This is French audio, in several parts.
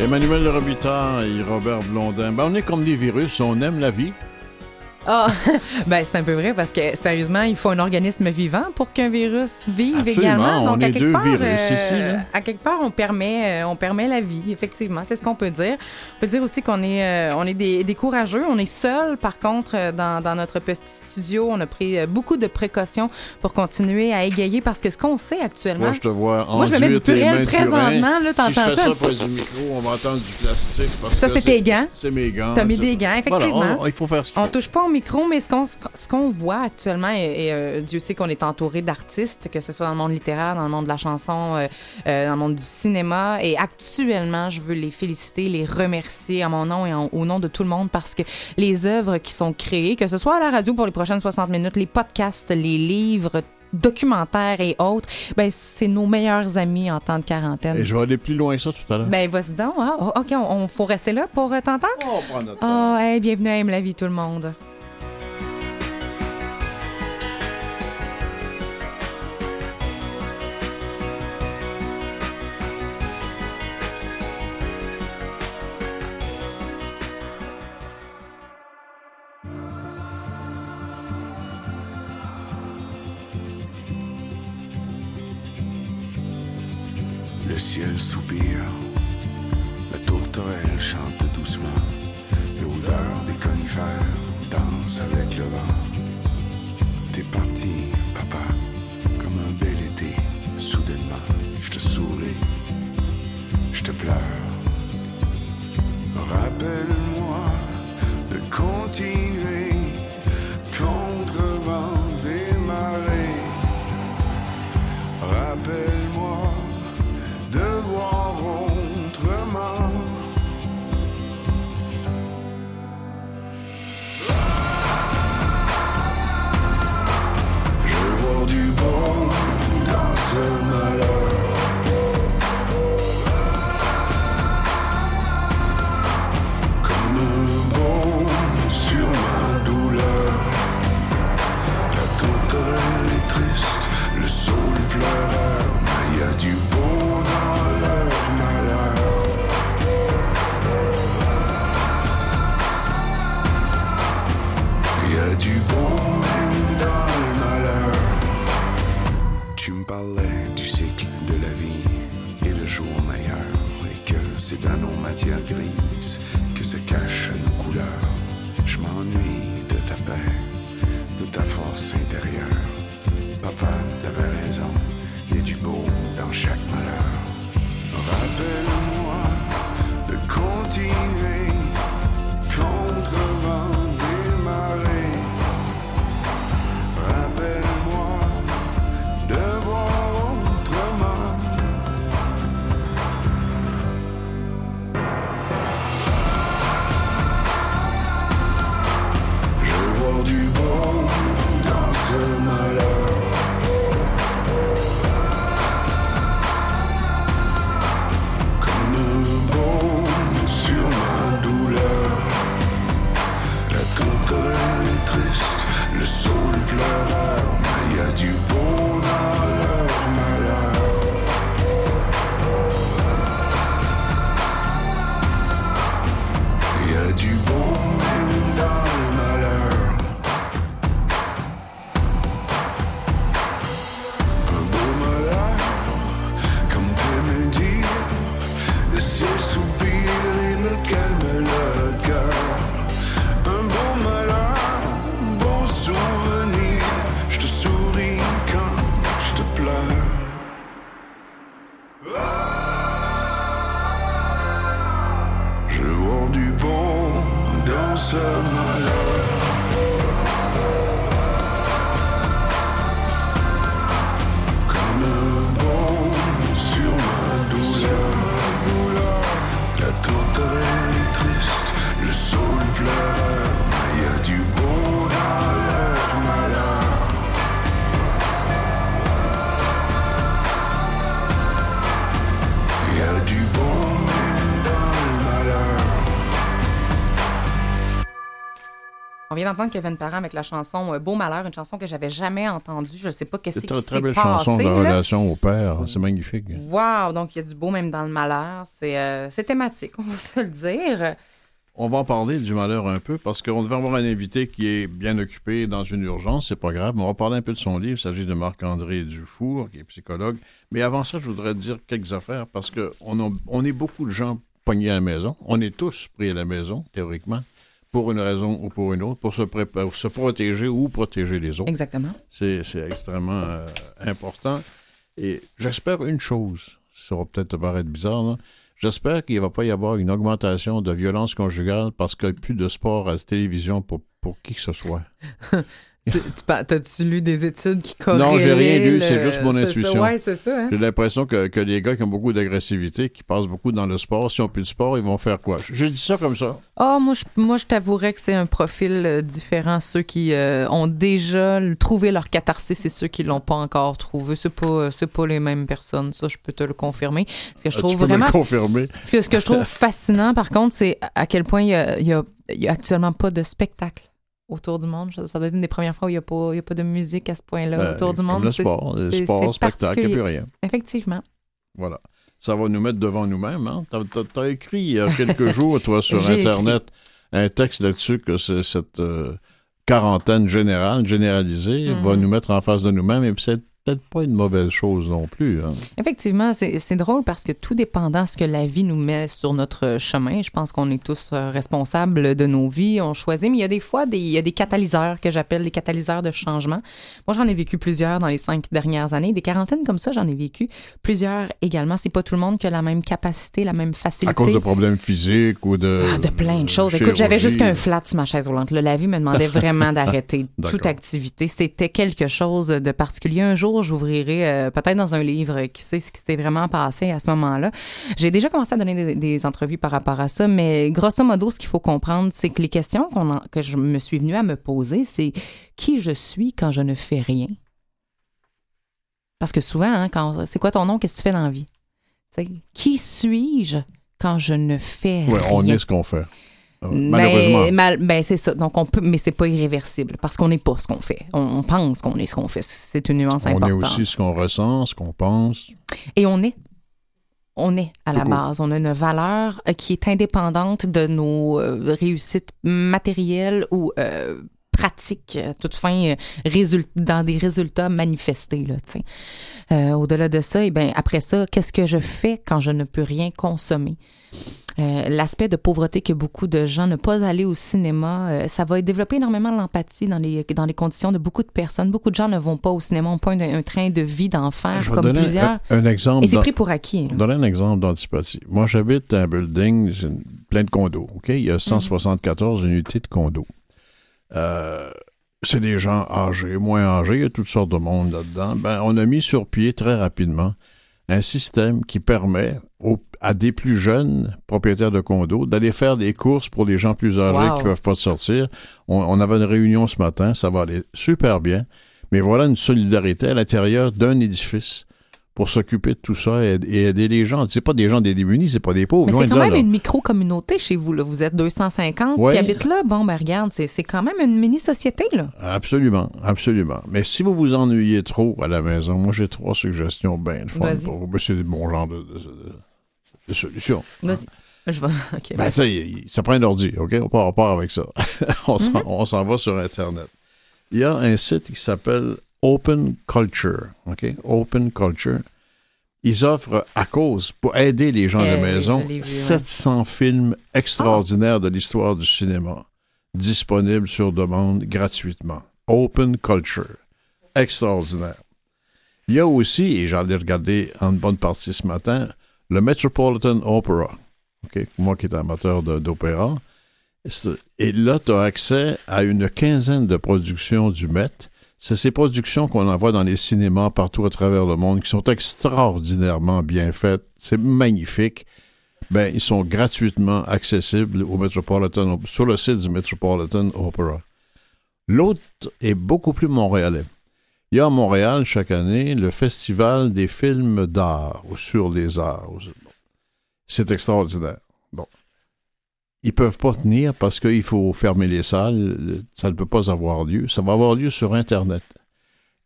Emmanuel et Robert Blondin. Ben, on est comme des virus, on aime la vie. Ah, ben c'est un peu vrai parce que sérieusement, il faut un organisme vivant pour qu'un virus vive Absolument, également. on Donc à est quelque deux part, virus euh, ici, là. à quelque part, on permet, euh, on permet la vie. Effectivement, c'est ce qu'on peut dire. On peut dire aussi qu'on est, euh, on est des, des courageux. On est seuls, par contre, euh, dans, dans notre petit studio. On a pris beaucoup de précautions pour continuer à égayer parce que ce qu'on sait actuellement. Moi, je te vois Moi, je me mets du purel présentement, là, Si je t'entends fais ça? ça près du micro, on va entendre du plastique. parce Ça, c'est tes gants. C'est mes gants. T'as mis des gants, Voilà, effectivement. on- il faut faire ce On touche pas micro, mais ce qu'on ce qu'on voit actuellement, et, et, euh, Dieu sait qu'on est entouré d'artistes, que ce soit dans le monde littéraire, dans le monde de la chanson, euh, euh, dans le monde du cinéma. Et actuellement, je veux les féliciter, les remercier à mon nom et en- au nom de tout le monde parce que les œuvres qui sont créées, que ce soit à la radio pour les prochaines 60 minutes, les podcasts, les livres, documentaires et autres, ben c'est nos meilleurs amis en temps de quarantaine. Et je vais aller plus loin que ça tout à l'heure. Ben, vas-y donc. hein. Oh, OK, on, on- faut rester là pour t'entendre? on prend notre temps. Oh, hey, bienvenue à Aime la vie, tout le monde. Pleure. Grises que se cachent nos couleurs. Je m'ennuie de ta paix, de ta force intérieure. Papa, t'avais raison, il y a du beau dans chaque malheur. Vient d'entendre Kevin Parent avec la chanson euh, Beau Malheur, une chanson que j'avais jamais entendue. Je sais pas qu'est-ce C'est qui une s'est très belle passé. chanson de là. relation au père. C'est magnifique. Wow, donc il y a du beau même dans le malheur. C'est euh, c'est thématique, on va se le dire. On va en parler du malheur un peu parce qu'on devait avoir un invité qui est bien occupé dans une urgence, c'est pas grave. Mais on va parler un peu de son livre. Il s'agit de Marc-André Dufour, qui est psychologue. Mais avant ça, je voudrais dire quelques affaires parce qu'on on est beaucoup de gens pognés à la maison. On est tous pris à la maison, théoriquement, pour une raison ou pour une autre, pour se, pour se protéger ou protéger les autres. Exactement. C'est c'est extrêmement euh, important. Et j'espère une chose, ça va peut-être te paraître bizarre, là. j'espère qu'il ne va pas y avoir une augmentation de violence conjugale parce qu'il n'y a plus de sport à la télévision pour, pour qui que ce soit. T'as-tu lu des études qui corrèlent? Non, j'ai rien lu, c'est juste mon intuition. Ouais, c'est ça. hein? J'ai l'impression que, que les gars qui ont beaucoup d'agressivité, qui passent beaucoup dans le sport, s'ils n'ont plus de sport, ils vont faire quoi? Je, je dis ça comme ça. Ah, moi, je, moi, je t'avouerais que c'est un profil euh, différent. Ceux qui euh, ont déjà trouvé leur catharsis et ceux qui l'ont pas encore trouvé. C'est pas, euh, c'est pas les mêmes personnes. Ça, je peux te le confirmer. Ce que je Ah, trouve tu peux vraiment me le confirmer. Ce que, ce que je trouve fascinant, par contre, c'est à- à quel point il y a, il y a- il y a actuellement pas de spectacle autour du monde. Ça, doit être une des premières fois où il n'y a, pas- il y a pas de musique à ce point-là Ben, autour du monde. Le sport, le sport, spectacle, il n'y a plus rien. Effectivement. Voilà. Ça va nous mettre devant nous-mêmes. Hein? T'as, t'as- t'as écrit il y a quelques jours, toi, sur Internet, un texte là-dessus que c'est- cette euh, quarantaine générale, généralisée, Mhm. va nous mettre en face de nous-mêmes. Et puis c'est peut-être pas une mauvaise chose non plus. hein. Effectivement, c'est drôle parce que tout dépendant de ce que la vie nous met sur notre chemin, je pense qu'on est tous euh, responsables de nos vies, on choisit, mais il y a des fois des, il y a des catalyseurs que j'appelle des catalyseurs de changement. Moi, j'en ai vécu plusieurs dans les cinq dernières années. Des quarantaines comme ça, j'en ai vécu plusieurs également. C'est pas tout le monde qui a la même capacité, la même facilité. À cause de problèmes physiques ou de. Ah, de plein de choses. Écoute, j'avais juste qu'un flat sur ma chaise roulante. La vie me demandait vraiment d'arrêter toute activité. C'était quelque chose de particulier. Un jour, j'ouvrirai euh, peut-être dans un livre euh, qui sait ce qui s'était vraiment passé à ce moment-là. J'ai déjà commencé à donner des, des entrevues par rapport à ça, mais grosso modo, ce qu'il faut comprendre, c'est que les questions en- que je me suis venue à me poser, c'est qui je suis quand je ne fais rien? Parce que souvent, hein, quand c'est quoi ton nom, qu'est-ce que tu fais dans la vie? Qui suis-je quand je ne fais Ouais, on rien? est ce qu'on fait. Euh, Mais- Malheureusement. mal- ben c'est ça. Donc on peut, mais c'est pas irréversible parce qu'on n'est pas ce qu'on fait. On, on pense qu'on est ce qu'on fait. C'est une nuance On est importante. aussi ce qu'on ressent, ce qu'on pense. Et on est. On est à la base. On a une valeur euh, qui est indépendante de nos euh, réussites matérielles ou euh, pratiques, à toute fin, euh, résult- dans des résultats manifestés. Là. Euh, Au-delà de ça, eh ben, après ça, qu'est-ce que je fais quand je ne peux rien consommer? Euh, L'aspect de pauvreté que beaucoup de gens ne pas aller au cinéma, euh, ça va développer énormément l'empathie dans les, dans les conditions de beaucoup de personnes. Beaucoup de gens ne vont pas au cinéma, ont pas un, un train de vie d'enfer comme plusieurs. un, un exemple. Et c'est pris pour acquis. Je hein. vais donner un exemple d'antipathie. Moi, j'habite un building, plein de condos. OK? Il y a 174 unités de condos. Euh, c'est des gens âgés, moins âgés, il y a toutes sortes de monde là-dedans. Ben, on a mis sur pied très rapidement un système qui permet aux- à des plus jeunes propriétaires de condos d'aller faire des courses pour les gens plus âgés Wow. qui ne peuvent pas sortir. On, on avait une réunion ce matin, ça va aller super bien. Mais voilà une solidarité à l'intérieur d'un édifice pour s'occuper de tout ça et, et aider les gens. C'est pas des gens des démunis, c'est pas des pauvres. Mais c'est quand là, même là. une micro-communauté chez vous. Là. Vous êtes 250 Ouais. qui habitent là. Bon, ben regarde, c'est c'est quand même une mini-société. là. Absolument, absolument. Mais si vous vous ennuyez trop à la maison, moi j'ai trois suggestions bien fun pour vous. C'est mon genre de, de, de- de solution. Vas-y. Je vais... Ben, ça, y- ça prend un ordi, OK? On part, on part avec ça. on s'en Mhm. on s'en va sur Internet. Il y a un site qui s'appelle Open Culture, OK? Open Culture. Ils offrent, à cause, pour aider les gens Eh de oui, maison, je l'ai vu, ouais. 700 films extraordinaires de l'histoire du cinéma, disponibles sur demande gratuitement. Open Culture. Extraordinaire. Il y a aussi, et j'en ai regardé en bonne partie ce matin, le Metropolitan Opera. Moi qui est amateur d'opéra. Et là, tu as accès à une quinzaine de productions du Met. C'est ces productions qu'on envoie dans les cinémas partout à travers le monde qui sont extraordinairement bien faites. C'est magnifique. Ben, ils sont gratuitement accessibles au Metropolitan, Op- sur le site du Metropolitan Opera. L'autre est beaucoup plus montréalais. Il y a à Montréal chaque année le Festival des films d'art ou sur les arts. C'est extraordinaire. Bon. ils peuvent pas tenir parce qu'il faut fermer les salles. Ça ne peut pas avoir lieu. Ça va avoir lieu sur Internet.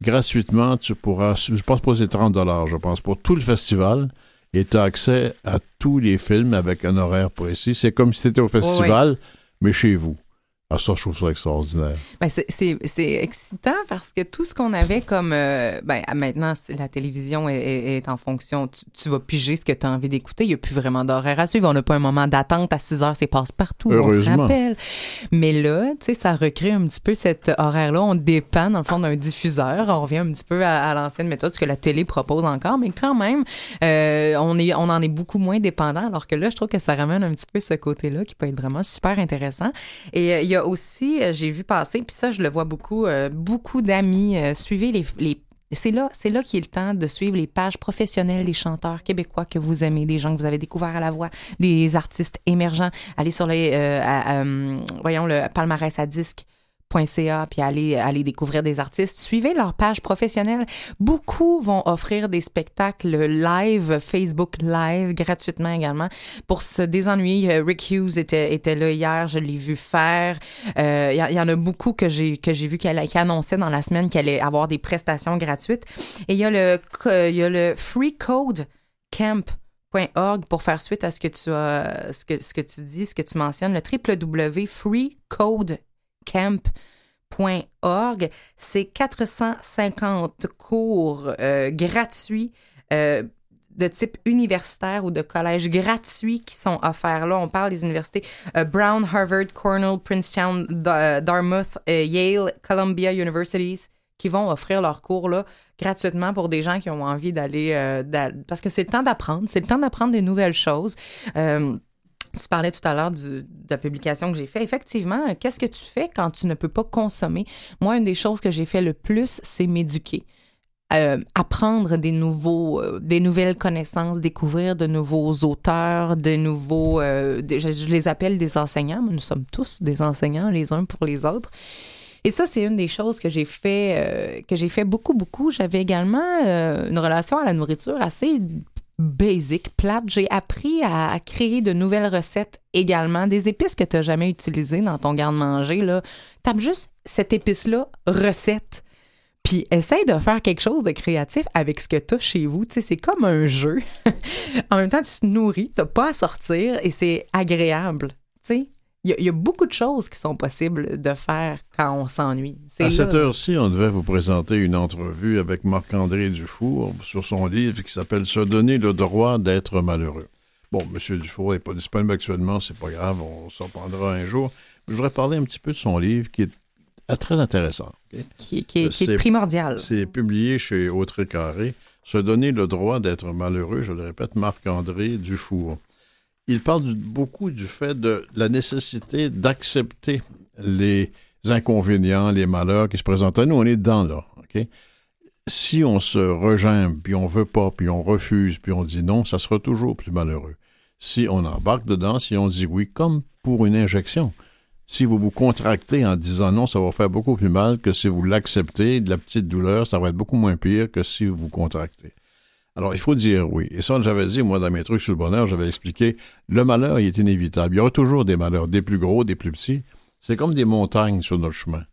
Gratuitement, tu pourras, je pense pas c'est 30 dollars, je pense, pour tout le festival. Et tu as accès à tous les films avec un horaire précis. C'est comme si tu étais au festival, mais chez vous. Ah, ça, je trouve ça extraordinaire. Ben, c'est excitant parce que tout ce qu'on avait comme. Euh, ben, maintenant, la télévision est, est, en fonction. Tu, vas piger ce que tu as envie d'écouter. Il n'y a plus vraiment d'horaire à suivre. On n'a pas un moment d'attente à 6 heures. C'est passe-partout. On se rappelle. Mais là, tu sais, ça recrée un petit peu cet horaire-là. On dépend, dans le fond, d'un diffuseur. On revient un petit peu à, l'ancienne méthode, ce que la télé propose encore. Mais quand même, euh, on, est, on en est beaucoup moins dépendant. Alors que là, je trouve que ça ramène un petit peu ce côté-là qui peut être vraiment super intéressant. Et euh, il y a aussi, euh, j'ai vu passer, puis ça, je le vois beaucoup, euh, beaucoup d'amis. Euh, suivez les, les c'est là, c'est là qu'il est le temps de suivre les pages professionnelles des chanteurs québécois que vous aimez, des gens que vous avez découverts à la voix, des artistes émergents. Allez sur les, voyons le palmarès à disque puis aller, aller découvrir des artistes. Suivez leur page professionnelle. Beaucoup vont offrir des spectacles live, Facebook Live, gratuitement également. Pour se désennuyer, euh, Rick Hughes était, était là hier, je l'ai vu faire. Il euh, y, en a beaucoup que j'ai que j'ai vu qu'elle qui annonçait dans la semaine qu'elle allait avoir des prestations gratuites. Et il y a le il y a le Free pour faire suite à ce que tu as, ce que, ce que tu dis, ce que tu mentionnes, le www.freecodecamp.org camp.org. C'est 450 cours euh, gratuits. Euh, de type universitaire ou de collège gratuits qui sont offerts là. On parle des universités euh, Brown, Harvard, Cornell, Princeton, Dartmouth, Yale, Columbia Universities qui vont offrir leurs cours gratuitement pour des gens qui ont envie d'aller parce que c'est le temps d'apprendre, c'est le temps d'apprendre des nouvelles choses. Tu parlais tout à l'heure de la publication que j'ai fait. Effectivement, qu'est-ce que tu fais quand tu ne peux pas consommer? Moi, une des choses que j'ai fait le plus, c'est m'éduquer. Euh, apprendre des nouveaux, euh, des nouvelles connaissances, découvrir de nouveaux auteurs, de nouveaux, euh, je, les appelle des enseignants, mais nous sommes tous des enseignants les uns pour les autres. Et ça, c'est une des choses que j'ai fait, que j'ai fait beaucoup, beaucoup. J'avais également une relation à la nourriture assez basic, plate. J'ai appris à, créer de nouvelles recettes également. Des épices que tu n'as jamais utilisées dans ton garde-manger. Là. Tape juste cette épice-là, recette. Puis essaye de faire quelque chose de créatif avec ce que tu as chez vous. Tu sais, c'est comme un jeu. en même temps, tu te nourris, tu pas à sortir et c'est agréable. Tu sais, il y, a beaucoup de choses qui sont possibles de faire quand on s'ennuie. À cette heure-ci, on devait vous présenter une entrevue avec Marc-André Dufour sur son livre qui s'appelle Se donner le droit d'être malheureux. Bon, M. Dufour n'est pas disponible actuellement, c'est pas grave, on s'en prendra un jour. Je voudrais parler un petit peu de son livre qui est ah, très intéressant. Qui, est, primordial. C'est publié chez Autré Carré. Se donner le droit d'être malheureux, je le répète, Marc-André Dufour il parle beaucoup du fait de la nécessité d'accepter les inconvénients, les malheurs qui se présentent à nous. On est dedans, là. Si on se regime, puis on veut pas, puis on refuse, puis on dit non, ça sera toujours plus malheureux. Si on embarque dedans, si on dit oui, comme pour une injection. Si vous vous contractez en disant non, ça va faire beaucoup plus mal que si vous l'acceptez, de la petite douleur, ça va être beaucoup moins pire que si vous vous contractez. Alors, il faut dire oui. Et ça, j'avais dit, moi, dans mes trucs sur le bonheur, j'avais expliqué, le malheur, il est inévitable. Il y aura toujours des malheurs, des plus gros, des plus petits. C'est comme des montagnes sur notre chemin.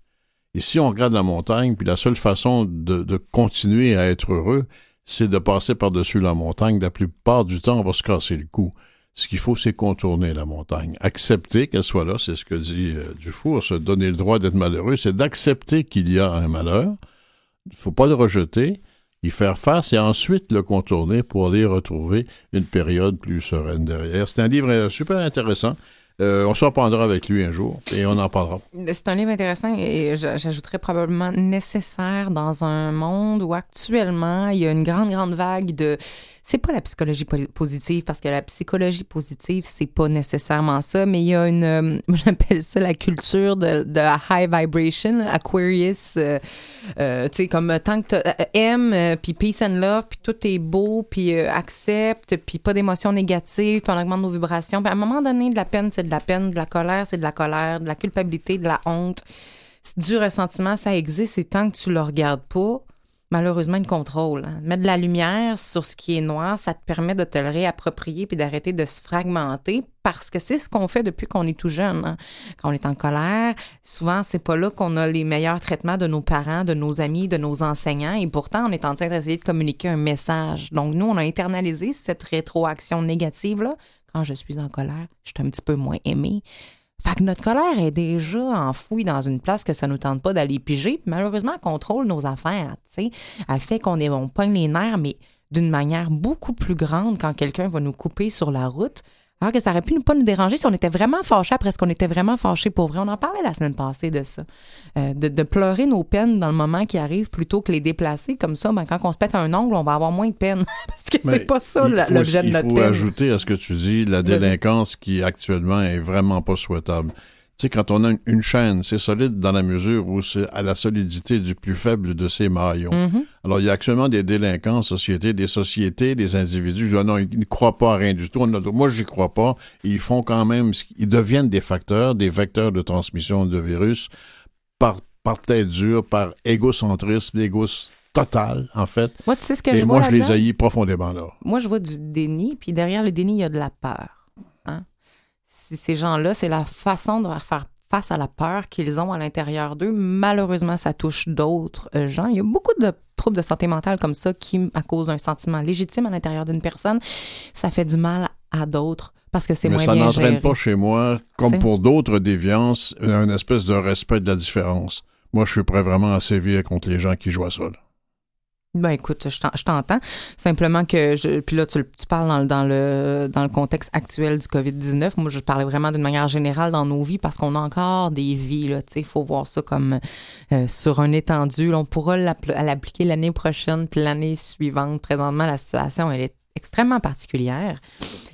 Et si on regarde la montagne, puis la seule façon de, continuer à être heureux, c'est de passer par-dessus la montagne. La plupart du temps, on va se casser le cou. Ce qu'il faut, c'est contourner la montagne. Accepter qu'elle soit là, c'est ce que dit euh, Dufour, se donner le droit d'être malheureux, c'est d'accepter qu'il y a un malheur. Il ne faut pas le rejeter, y faire face et ensuite le contourner pour aller retrouver une période plus sereine derrière. C'est un livre super intéressant. Euh, on s'en prendra avec lui un jour et on en parlera. C'est un livre intéressant et j'ajouterais probablement nécessaire dans un monde où actuellement il y a une grande, grande vague de c'est pas la psychologie positive parce que la psychologie positive c'est pas nécessairement ça mais il y a une euh, j'appelle ça la culture de, high vibration Aquarius euh, euh, tu sais comme tant que aimes puis peace and love puis tout est beau puis accepte puis pas d'émotions négatives puis on augmente nos vibrations puis à un moment donné de la peine c'est de la peine de la colère c'est de la colère de la culpabilité de la honte. Du ressentiment ça existe et tant que tu le regardes pas malheureusement une contrôle. hein. Mettre de la lumière sur ce qui est noir, ça te permet de te le réapproprier puis d'arrêter de se fragmenter parce que c'est ce qu'on fait depuis qu'on est tout jeune. hein. Quand on est en colère, souvent c'est pas là qu'on a les meilleurs traitements de nos parents, de nos amis, de nos enseignants et pourtant on est en train d'essayer de communiquer un message. Donc nous on a internalisé cette rétroaction négative là. Quand je suis en colère, je suis un petit peu moins aimée. Fait que notre colère est déjà enfouie dans une place que ça nous tente pas d'aller piger. Puis malheureusement, elle contrôle nos affaires, sais. Elle fait qu'on est, on pogne les nerfs, mais d'une manière beaucoup plus grande quand quelqu'un va nous couper sur la route. Alors que ça aurait pu ne pas nous déranger si on était vraiment fâchés après ce qu'on était vraiment fâchés pour vrai. On en parlait la semaine passée de ça. Euh, de, de pleurer nos peines dans le moment qui arrive plutôt que les déplacer. Comme ça, ben, quand on se pète un ongle, on va avoir moins de peine. Parce que c'est pas ça l'objet de notre Il faut peine. ajouter à ce que tu dis la délinquance qui actuellement est vraiment pas souhaitable. Sais, quand on a une- une chaîne, c'est solide dans la mesure où c'est à la solidité du plus faible de ses maillons. Mhm. Alors, il y a actuellement des délinquants en société, des sociétés, des individus. Je dis, non, ils ne croient pas à rien du tout. Moi, j'y crois pas. Ils font quand même, ils deviennent des facteurs, des vecteurs de transmission de virus par, par tête dure, par égocentrisme, égo total, en fait. Moi, tu sais ce que Et je moi, vois je les haïs profondément, là. Moi, je vois du déni, puis derrière le déni, il y a de la peur. Hein? Si ces gens-là, c'est la façon de faire face à la peur qu'ils ont à l'intérieur d'eux. Malheureusement, ça touche d'autres euh, gens. Il y a beaucoup de troubles de santé mentale comme ça qui, à cause d'un sentiment légitime à l'intérieur d'une personne, ça fait du mal à d'autres parce que c'est Mais moins ça n'entraîne pas chez moi, comme pour d'autres déviances, un espèce de respect de la différence. Moi, je suis prêt vraiment à sévir contre les gens qui jouent à ça. là. Ben écoute, je t'en- je t'entends. Simplement que je. Puis là, tu, tu parles dans, le- dans le dans le contexte actuel du COVID-19. Moi, je parlais vraiment d'une manière générale dans nos vies parce qu'on a encore des vies. là. Il faut voir ça comme euh, sur un étendu. On pourra l'appl- l'appliquer l'année prochaine puis l'année suivante. Présentement, la situation, elle est extrêmement particulière.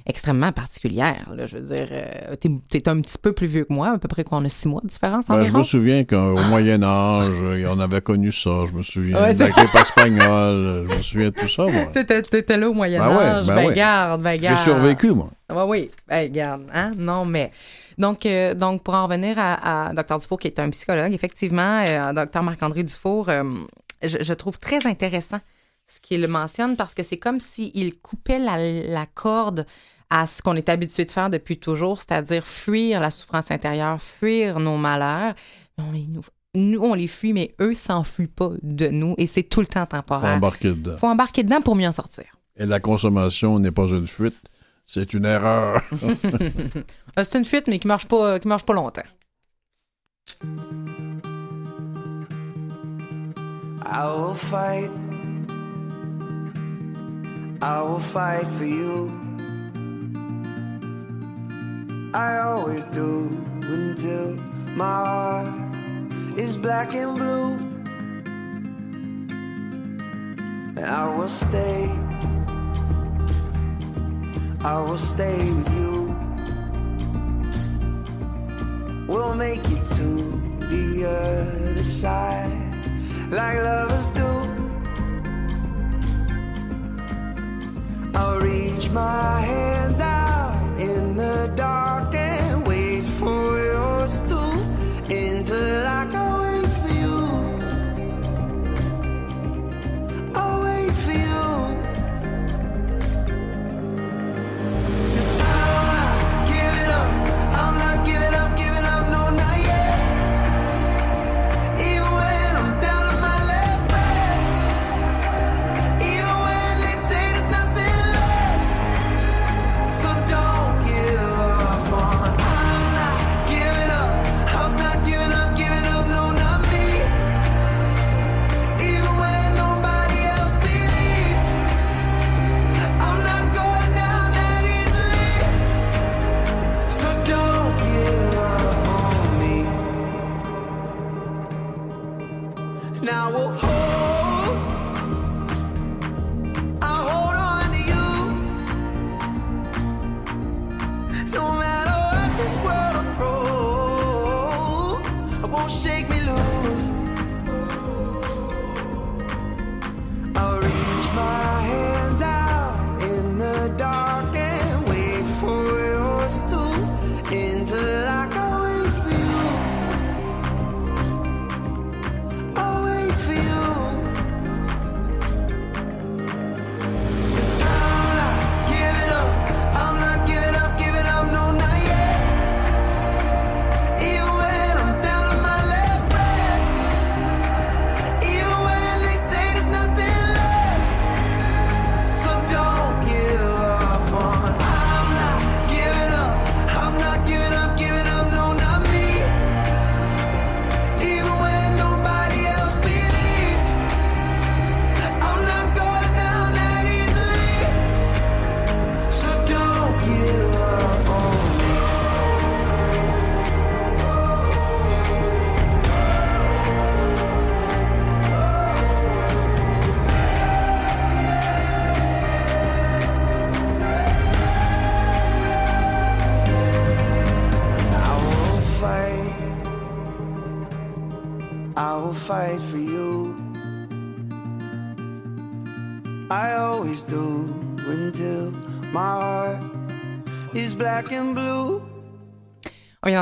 Extrêmement particulière. Là, je veux dire, euh, t'es, t'es un petit peu plus vieux que moi, à peu près quoi, on a six mois de différence Ben, je me souviens qu'au Moyen Âge, euh, on avait connu ça. Je me souviens Ouais, de la grippe espagnole. Je me souviens de tout ça, moi. T'étais, t'étais là au Moyen Ben ouais, Âge. ben Ben, ouais. garde, ben J'ai garde. survécu, moi. Oui, oui. Hey, regarde, hein? Non, mais. Donc, euh, donc pour en revenir à, à Dr. Dufour, qui est un psychologue, effectivement, euh, Dr. Marc-André Dufour, euh, je, je trouve très intéressant ce qu'il mentionne parce que c'est comme s'il coupait la, la corde à ce qu'on est habitué de faire depuis toujours, c'est-à-dire fuir la souffrance intérieure, fuir nos malheurs. On les- nous, nous, on les fuit, mais eux s'enfuient pas de nous et c'est tout le temps Faut temporaire. embarquer dedans. faut embarquer dedans pour mieux en sortir. Et la consommation n'est pas une fuite, c'est une erreur. Euh, c'est une fuite, mais qui marche pas, qui marche pas longtemps. I will fight. I will fight for you. I always do until my heart is black and blue. I will stay. I will stay with you. We'll make it to the other side like lovers do. I'll reach my hands out in the dark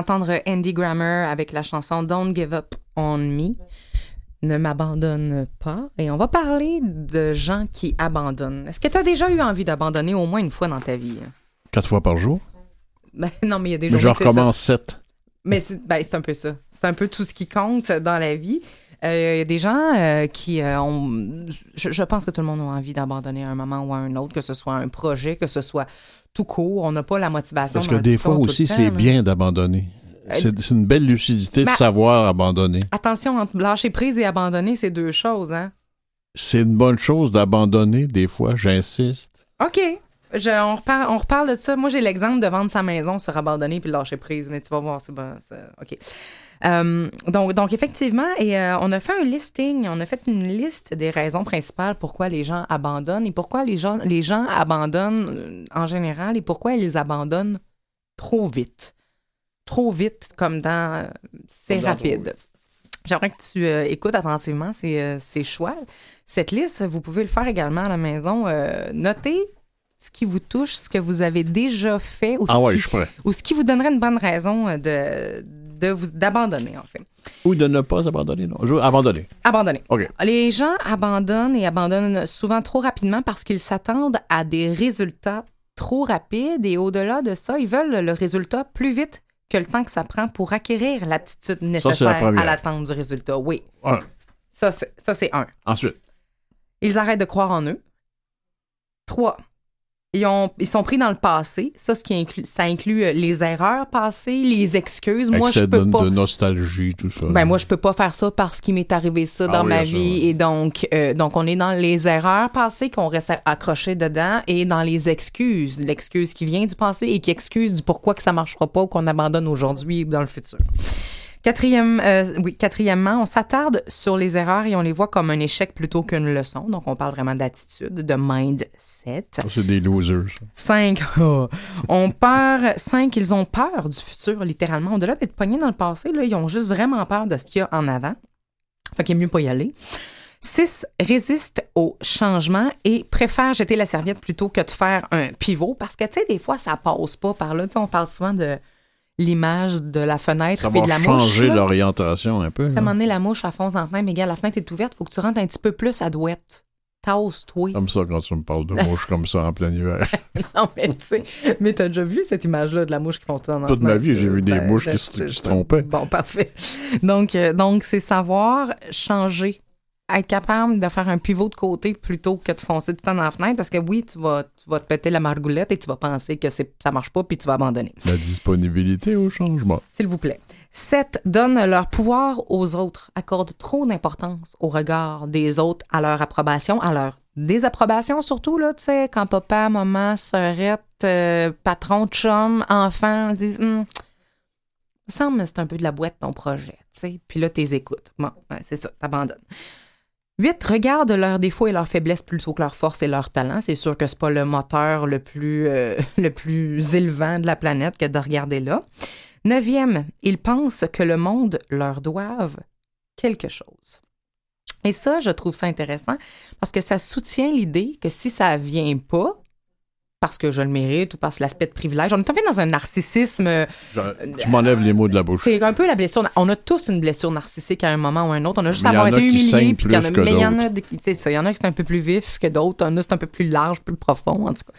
d'entendre Andy Grammer avec la chanson Don't Give Up on Me. Ne m'abandonne pas. Et on va parler de gens qui abandonnent. Est-ce que tu as déjà eu envie d'abandonner au moins une fois dans ta vie? Quatre fois par jour? Ben, non, mais il y a des Mais journées je recommence sept. Mais c'est ben, c'est un peu ça. C'est un peu tout ce qui compte dans la vie. Euh, Il y a des gens euh, qui euh, ont. Je, je pense que tout le monde a envie d'abandonner à un moment ou à un autre, que ce soit un projet, que ce soit tout court. On n'a pas la motivation. Parce que des fois aussi, c'est bien d'abandonner. C'est c'est une belle lucidité de Ben- savoir abandonner. Attention, entre lâcher prise et abandonner, c'est deux choses, hein? C'est une bonne chose d'abandonner, des fois, j'insiste. OK. Je- on, reparle, on reparle de ça. Moi, j'ai l'exemple de vendre sa maison sur abandonner puis lâcher prise, mais tu vas voir, c'est bon. OK. Euh, donc, donc, effectivement, et, euh, on a fait un listing, on a fait une liste des raisons principales pourquoi les gens abandonnent et pourquoi les gens, les gens abandonnent euh, en général et pourquoi ils abandonnent trop vite. Trop vite, comme dans. C'est rapide. J'aimerais que tu euh, écoutes attentivement ces, ces choix. Cette liste, vous pouvez le faire également à la maison. Notez ce qui vous touche, ce que vous avez déjà fait ou, Ah ce, ouais, qui, ou ce vous donnerait une bonne raison de, de vous d'abandonner, en fait. Ou de ne pas abandonner, non. Abandonner. Abandonner. OK. Les gens abandonnent et abandonnent souvent trop rapidement parce qu'ils s'attendent à des résultats trop rapides et au-delà de ça, ils veulent le résultat plus vite que le temps que ça prend pour acquérir l'aptitude la nécessaire à l'attente du résultat. Oui, Un. ça c'est un. Ensuite, Ils arrêtent de croire en eux. Trois, ils, ont, ils sont pris dans le passé. Ça, ce qui inclut, ça inclut euh, les erreurs passées, les excuses. Moi, je excès peux de, pas. de nostalgie, tout ça. Ben moi, je peux pas faire ça parce qu'il m'est arrivé ça Ah dans oui, ma ça, vie. ouais. Et donc, euh, donc, on est dans les erreurs passées qu'on reste accroché dedans et dans les excuses. L'excuse qui vient du passé et qui excuse du pourquoi que ça marchera pas ou qu'on abandonne aujourd'hui ou dans le futur. Quatrième, euh, oui, quatrièmement, on s'attarde sur les erreurs et on les voit comme un échec plutôt qu'une leçon. Donc, on parle vraiment d'attitude, de mindset. Ça, c'est des losers, ça. Cinq, oh, on peur. Cinq, ils ont peur du futur, littéralement. Au-delà d'être pognés dans le passé, là, ils ont juste vraiment peur de ce qu'il y a en avant. Fait qu'il est mieux pas y aller. Six, résistent au changement et préfèrent jeter la serviette plutôt que de faire un pivot parce que, tu sais, des fois, ça passe pas par là. On parle souvent de l'image de la fenêtre Ça puis de va la mouche. changer là. l'orientation un peu. À là. moment donné, la mouche, elle fonce dans la fenêtre, mais gars, la fenêtre est ouverte, faut que tu rentres un petit peu plus à douette. Tasse-toi. Comme ça, quand tu me parles de mouches comme ça en plein hiver. Non, mais tu sais, mais t'as déjà vu cette image-là de la mouche qui font tout dans la Toute ma vie, j'ai vu des Ben, mouches qui ben, se- qui se ça. trompaient. Bon, parfait. Donc, euh, donc c'est savoir changer. Être capable de faire un pivot de côté plutôt que de foncer tout le temps dans la fenêtre parce que oui, tu vas, tu vas te péter la margoulette et tu vas penser que ça marche pas puis tu vas abandonner. La disponibilité au changement. S'il vous plaît. 7. Donnent leur pouvoir aux autres, accordent trop d'importance au regard des autres, à leur approbation, à leur désapprobation surtout, là, tu sais, quand papa, maman, sœurette, euh, patron, chum, enfant disent Hum, me semble c'est un peu de la boîte ton projet, tu sais. Puis là, t'es écoutes. Bon, ouais, c'est ça, t'abandonnes. 8. Regardent leurs défauts et leurs faiblesses plutôt que leurs forces et leurs talents. C'est sûr que c'est pas le moteur le plus, euh, le plus élevant de la planète que de regarder là. Neuvième, ils pensent que le monde leur doive quelque chose. Et ça, je trouve ça intéressant parce que ça soutient l'idée que si ça vient pas, parce que je le mérite ou parce que l'aspect de privilège, on est peu dans un narcissisme. euh, Je- tu m'enlèves les mots de la bouche. C'est un peu la blessure. On a tous une blessure narcissique à un moment ou à un autre. On a juste y avoir été humilié, puis y en a, mais il y en a, c'est ça, il y en a qui c'est un peu plus vif que d'autres, il y en a un peu plus large, plus profond en tout cas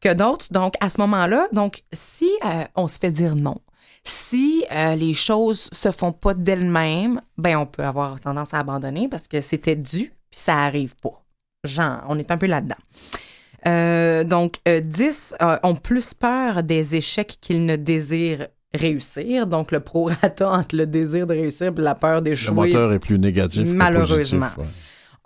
que d'autres. Donc à ce moment-là, donc si euh, on se fait dire non, si euh, les choses se font pas d'elles-mêmes, ben on peut avoir tendance à abandonner parce que c'était dû puis ça arrive pas. Genre, on est un peu là-dedans. Euh, donc, euh, 10 euh, ont plus peur des échecs qu'ils ne désirent réussir. Donc, le prorata entre le désir de réussir et la peur Le d'échouer. moteur est plus négatif que Malheureusement. positif,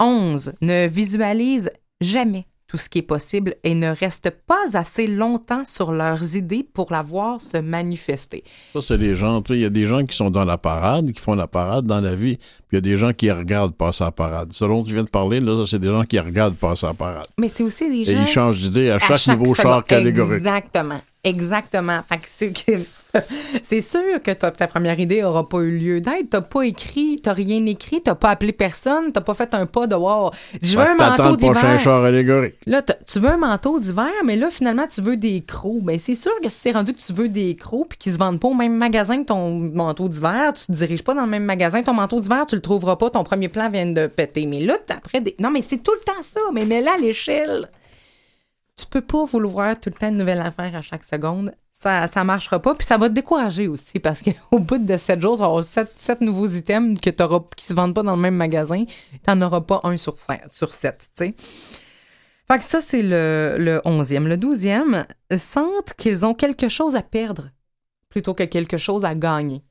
ouais. 11 ne visualisent jamais tout ce qui est possible et ne restent pas assez longtemps sur leurs idées pour la voir se manifester. Ça, c'est les gens. tu sais, Il y a des gens qui sont dans la parade, qui font la parade dans la vie, puis il y a des gens qui regardent passer la parade. Selon tu viens de parler, là, c'est des gens qui regardent passer la parade. Mais c'est aussi des gens... Et ils changent d'idée à à chaque, niveau char catégorique. Exactement. Exactement. Fait que c'est sûr que ta, première idée aura pas eu lieu d'être. T'as pas écrit, t'as rien écrit, t'as pas appelé personne, t'as pas fait un pas de wow. Je veux un T'attends manteau le prochain d'hiver. char allégorique. Là, tu veux un manteau d'hiver, mais là, finalement, tu veux des crocs. Ben, c'est sûr que si c'est rendu que tu veux des crocs puis qu'ils se vendent pas au même magasin que ton manteau d'hiver, tu te diriges pas dans le même magasin. Ton manteau d'hiver, tu le trouveras pas. Ton premier plan vient de péter. Mais là, après des. Non, mais c'est tout le temps ça. Mais mets-la à l'échelle. Tu peux pas vouloir tout le temps une nouvelle affaire à chaque seconde. Ça, ça marchera pas. Puis ça va te décourager aussi parce qu'au bout de sept jours, tu vas avoir sept, sept nouveaux items que t'auras, qui se vendent pas dans le même magasin. T'en auras pas un sur, cinq, sur sept, tu sais. Fait que ça, c'est le, le 11e. Le 12e, sentent qu'ils ont quelque chose à perdre plutôt que quelque chose à gagner.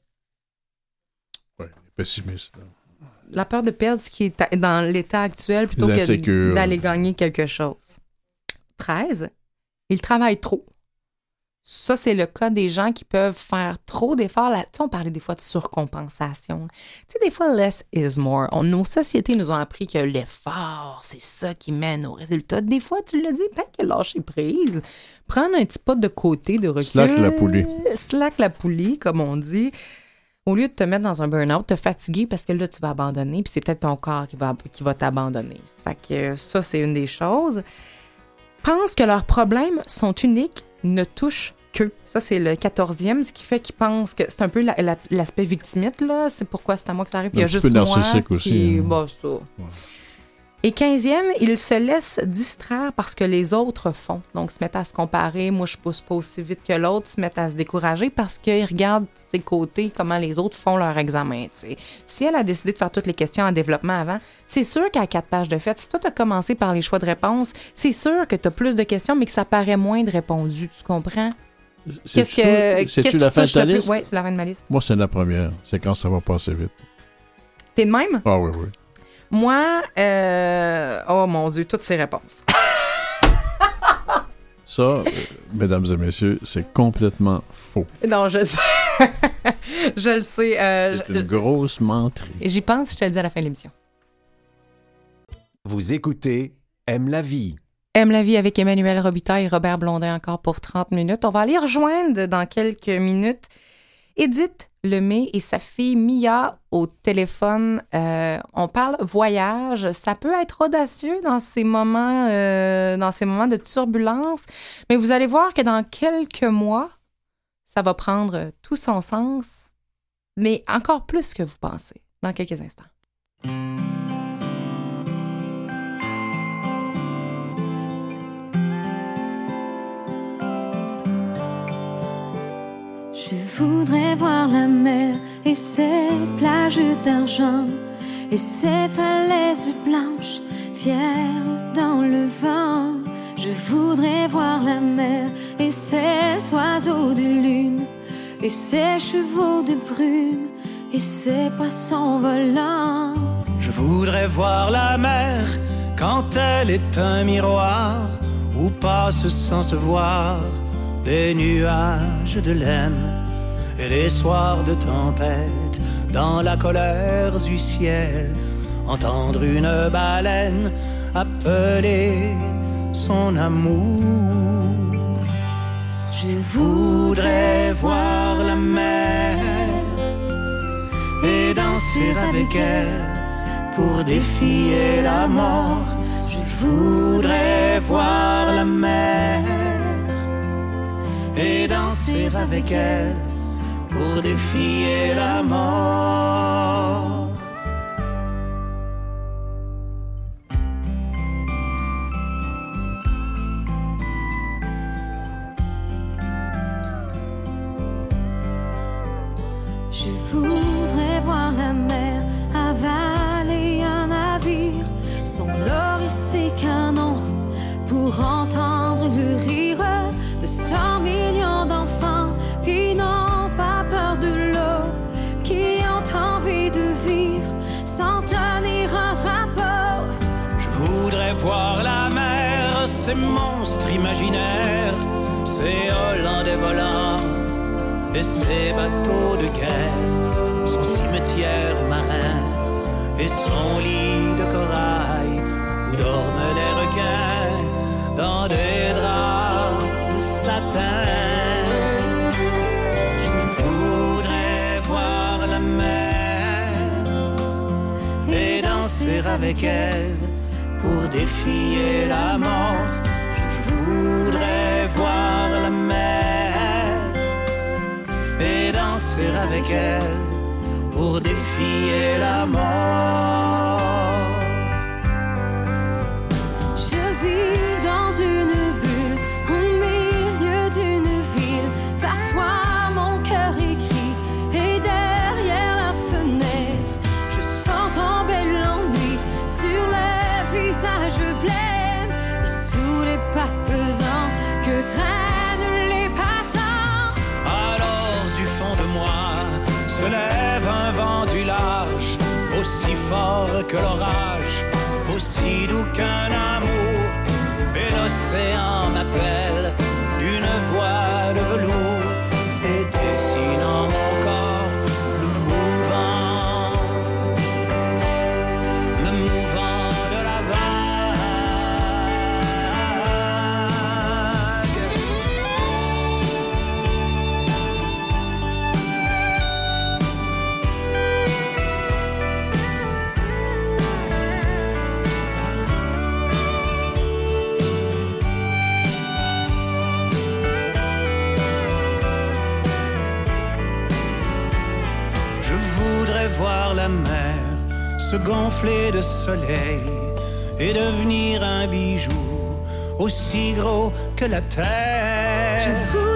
Ouais, pessimiste. hein. La peur de perdre ce qui est dans l'état actuel plutôt que d'aller gagner quelque chose. 13, ils travaillent trop. Ça, c'est le cas des gens qui peuvent faire trop d'efforts. Là, on parlait des fois de surcompensation. Tu sais, des fois, less is more. On- nos sociétés nous ont appris que l'effort, c'est ça qui mène au résultat. Des fois, tu l'as dit, peut-être que lâcher prise. Prendre un petit pas de côté, de recul. Slack la poulie. Slack la poulie, comme on dit. Au lieu de te mettre dans un burn-out, te fatiguer parce que là, tu vas abandonner, puis c'est peut-être ton corps qui va, qui va t'abandonner. Fait que ça, c'est une des choses. Pense que leurs problèmes sont uniques, ne touchent qu'eux. Ça, c'est le quatorzième, ce qui fait qu'ils pensent que c'est un peu la- la- l'aspect victimite, là. C'est pourquoi c'est à moi que ça arrive. Il y a Un juste peu moi narcissique qui- aussi, hein. Bah, ça. Et quinzième, ils se laissent distraire parce que les autres font. Donc, se mettent à se comparer. Moi, je pousse pas aussi vite que l'autre. Se mettent à se décourager parce qu'ils regardent ses côtés, comment les autres font leur examen. Si elle a décidé de faire toutes les questions en développement avant, c'est sûr qu'à quatre pages de fait, si toi, tu as commencé par les choix de réponse, c'est sûr que tu as plus de questions, mais que ça paraît moins de répondu. Tu comprends? C'est-tu qu'est-ce c'est-tu la fin de ta liste? Oui, c'est la fin de ma liste. Moi, c'est la première. C'est quand ça va passer vite. T'es de même? Ah oui, oui. Moi, euh... oh mon Dieu, toutes ces réponses. Ça, euh, mesdames et messieurs, c'est complètement faux. Non, je sais. je le sais. euh, C'est je- une grosse menterie. J'y pense, je te le dis à la fin de l'émission. Vous écoutez Aime la vie. Aime la vie avec Emmanuel Robitaille et Robert Blondin encore pour 30 minutes. On va aller rejoindre dans quelques minutes Edith Lemay et sa fille Mia au téléphone. Euh, on parle voyage. Ça peut être audacieux dans ces moments, euh, dans ces moments de turbulence, mais vous allez voir que dans quelques mois, ça va prendre tout son sens, mais encore plus que vous pensez. Dans quelques instants. Voudrais voir la mer et ses plages d'argent et ses falaises blanches, fières dans le vent. Je voudrais voir la mer et ses oiseaux de lune et ses chevaux de brume et ses poissons volants. Je voudrais voir la mer quand elle est un miroir où passent sans se voir des nuages de laine et les soirs de tempête dans la colère du ciel entendre une baleine appeler son amour. Je voudrais voir la mer et danser avec elle pour défier la mort. Je voudrais voir la mer et danser avec elle pour défier la mort. et ses bateaux de guerre, son cimetière marin et son lit de corail où dorment les requins dans des draps de satin. Je voudrais voir la mer et danser avec elle pour défier la mort danser avec elle pour défier la mort. Que l'orage, aussi doux qu'un amour. Et l'océan de soleil et devenir un bijou aussi gros que la terre.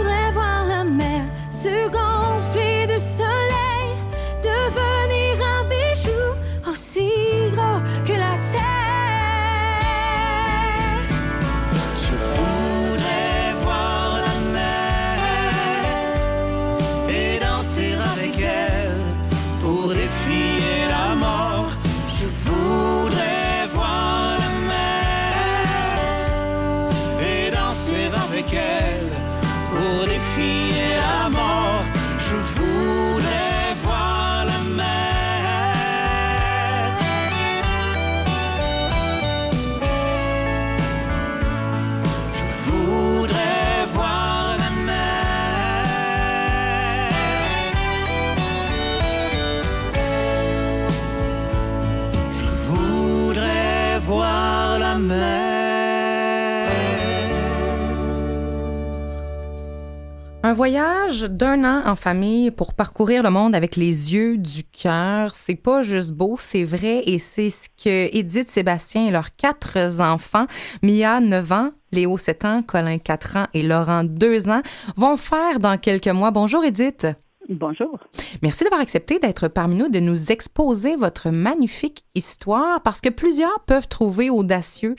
Un voyage d'un an en famille pour parcourir le monde avec les yeux du cœur, c'est pas juste beau, c'est vrai et c'est ce que Edith, Sébastien et leurs quatre enfants, Mia 9 ans, Léo 7 ans, Colin 4 ans et Laurent 2 ans, vont faire dans quelques mois. Bonjour Edith. Bonjour. Merci d'avoir accepté d'être parmi nous, de nous exposer votre magnifique histoire parce que plusieurs peuvent trouver audacieux,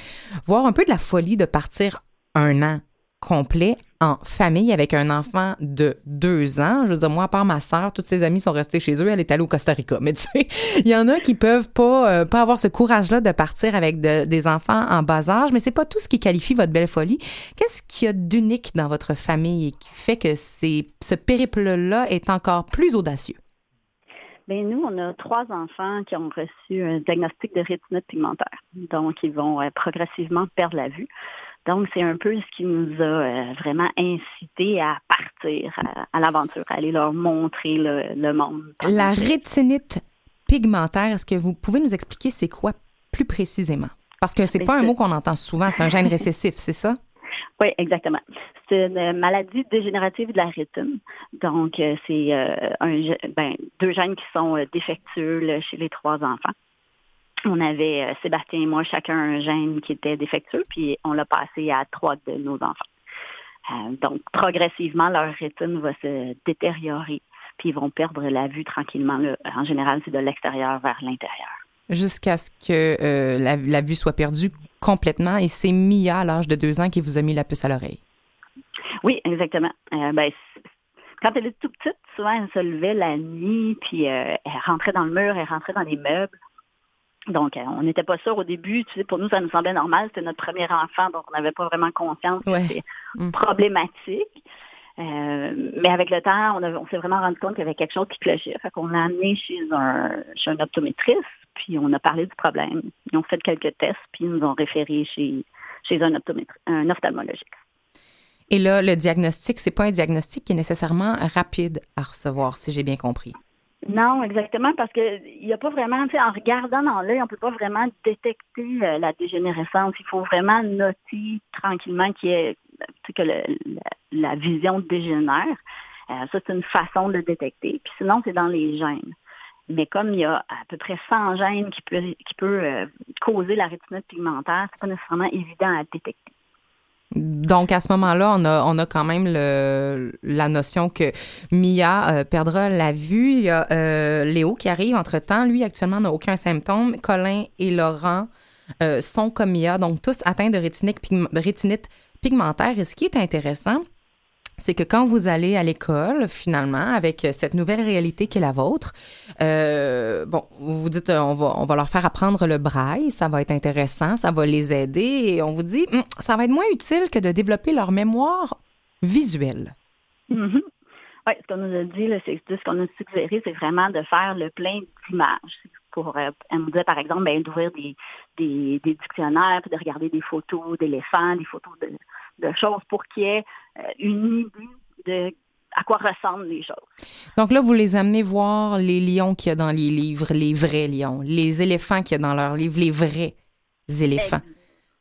voire un peu de la folie de partir un an complet en famille avec un enfant de deux ans. Je veux dire, moi, à part ma sœur, toutes ses amies sont restées chez eux. Elle est allée au Costa Rica. Mais tu sais, il y en a qui peuvent pas, euh, avoir ce courage-là de partir avec de- des enfants en bas âge. Mais c'est pas tout ce qui qualifie votre belle folie. Qu'est-ce qu'il y a d'unique dans votre famille qui fait que ce périple-là est encore plus audacieux? Ben nous, on a trois enfants qui ont reçu un diagnostic de rétinite pigmentaire. Donc, ils vont euh, progressivement perdre la vue. Donc, c'est un peu ce qui nous a euh, vraiment incité à partir à, à l'aventure, à aller leur montrer le, le monde. La rétinite pigmentaire, est-ce que vous pouvez nous expliquer c'est quoi plus précisément? Parce que c'est Ben, pas un mot qu'on entend souvent, c'est un gène récessif, c'est ça? Oui, exactement. C'est une maladie dégénérative de la rétine. Donc, euh, c'est euh, ben, deux gènes qui sont euh, défectueux là, chez les trois enfants. On avait, euh, Sébastien et moi, chacun un gène qui était défectueux, puis on l'a passé à trois de nos enfants. Euh, donc, progressivement, leur rétine va se détériorer, puis ils vont perdre la vue tranquillement. là. En général, c'est de l'extérieur vers l'intérieur. Jusqu'à ce que euh, la, la vue soit perdue complètement. Et c'est Mia, à l'âge de deux ans, qui vous a mis la puce à l'oreille. Oui, exactement. Ben, quand elle était toute petite, souvent, elle se levait la nuit, puis elle rentrait dans le mur, elle rentrait dans les meubles. Donc, euh, on n'était pas sûr au début. Tu sais, pour nous, ça nous semblait normal. C'était notre premier enfant, donc on n'avait pas vraiment conscience que Ouais. c'était Mm. problématique. Euh, mais avec le temps, on, a- on s'est vraiment rendu compte qu'il y avait quelque chose qui clochait. Fait qu'on l'a amené chez un, chez un optométriste, puis on a parlé du problème. Ils ont fait quelques tests, puis ils nous ont référé chez, chez un, un ophtalmologiste. Et là, le diagnostic, c'est pas un diagnostic qui est nécessairement rapide à recevoir, si j'ai bien compris. Non, exactement, parce que il n'y a pas vraiment, tu sais, en regardant dans l'œil, on peut pas vraiment détecter euh, la dégénérescence. Il faut vraiment noter tranquillement qu'il y ait, que la, la vision dégénère. Euh, ça, c'est une façon de le détecter. Puis sinon, c'est dans les gènes. Mais comme il y a à peu près 100 gènes qui peut, qui peut euh, causer la rétinite pigmentaire, c'est pas nécessairement évident à détecter. Donc, à ce moment-là, on a, on a quand même la notion que Mia euh, perdra la vue. Il y a euh, Léo qui arrive entre-temps. Lui, actuellement, n'a aucun symptôme. Colin et Laurent euh, sont comme Mia, donc tous atteints de rétinite pigmentaire. Et ce qui est intéressant, c'est que quand vous allez à l'école, finalement, avec cette nouvelle réalité qui est la vôtre, euh, bon, vous vous dites, euh, on va, on va leur faire apprendre le braille, ça va être intéressant, ça va les aider, et on vous dit, Hum, ça va être moins utile que de développer leur mémoire visuelle. Mhm. Oui, ce qu'on nous a dit, c'est ce qu'on a suggéré, c'est vraiment de faire le plein d'images. Pour, euh, elle nous disait, par exemple, ben, d'ouvrir des, des dictionnaires, puis de regarder des photos d'éléphants, des photos de, de choses pour qu'il y ait euh, une idée de à quoi ressemblent les choses. Donc là, vous les amenez voir les lions qu'il y a dans les livres, les vrais lions, les éléphants qu'il y a dans leurs livres, les vrais éléphants.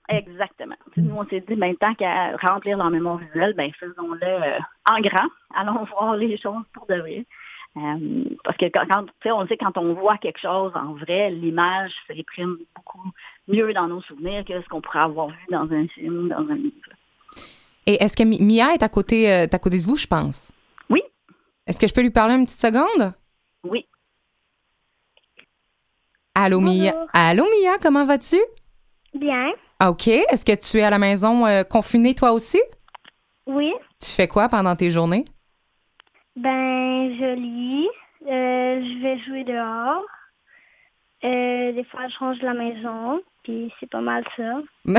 Exactement. Nous, on s'est dit, ben, tant qu'à remplir leur mémoire visuelle, ben, faisons-le euh, en grand. Allons voir les choses pour de vrai. Euh, parce que quand, quand- tu sais, on sait quand on voit quelque chose en vrai, l'image se réprime beaucoup mieux dans nos souvenirs que ce qu'on pourrait avoir vu dans un film, dans un livre. Et est-ce que Mi- Mia est à côté, euh, à côté de vous, je pense? Oui. Est-ce que je peux lui parler une petite seconde? Oui. Allô, Mia? Allô, Mia, comment vas-tu? Bien. OK. Est-ce que tu es à la maison euh, confinée, toi aussi? Oui. Tu fais quoi pendant tes journées? Ben, je lis. Euh, je vais jouer dehors. Euh, des fois, je range la maison. Puis c'est pas mal ça.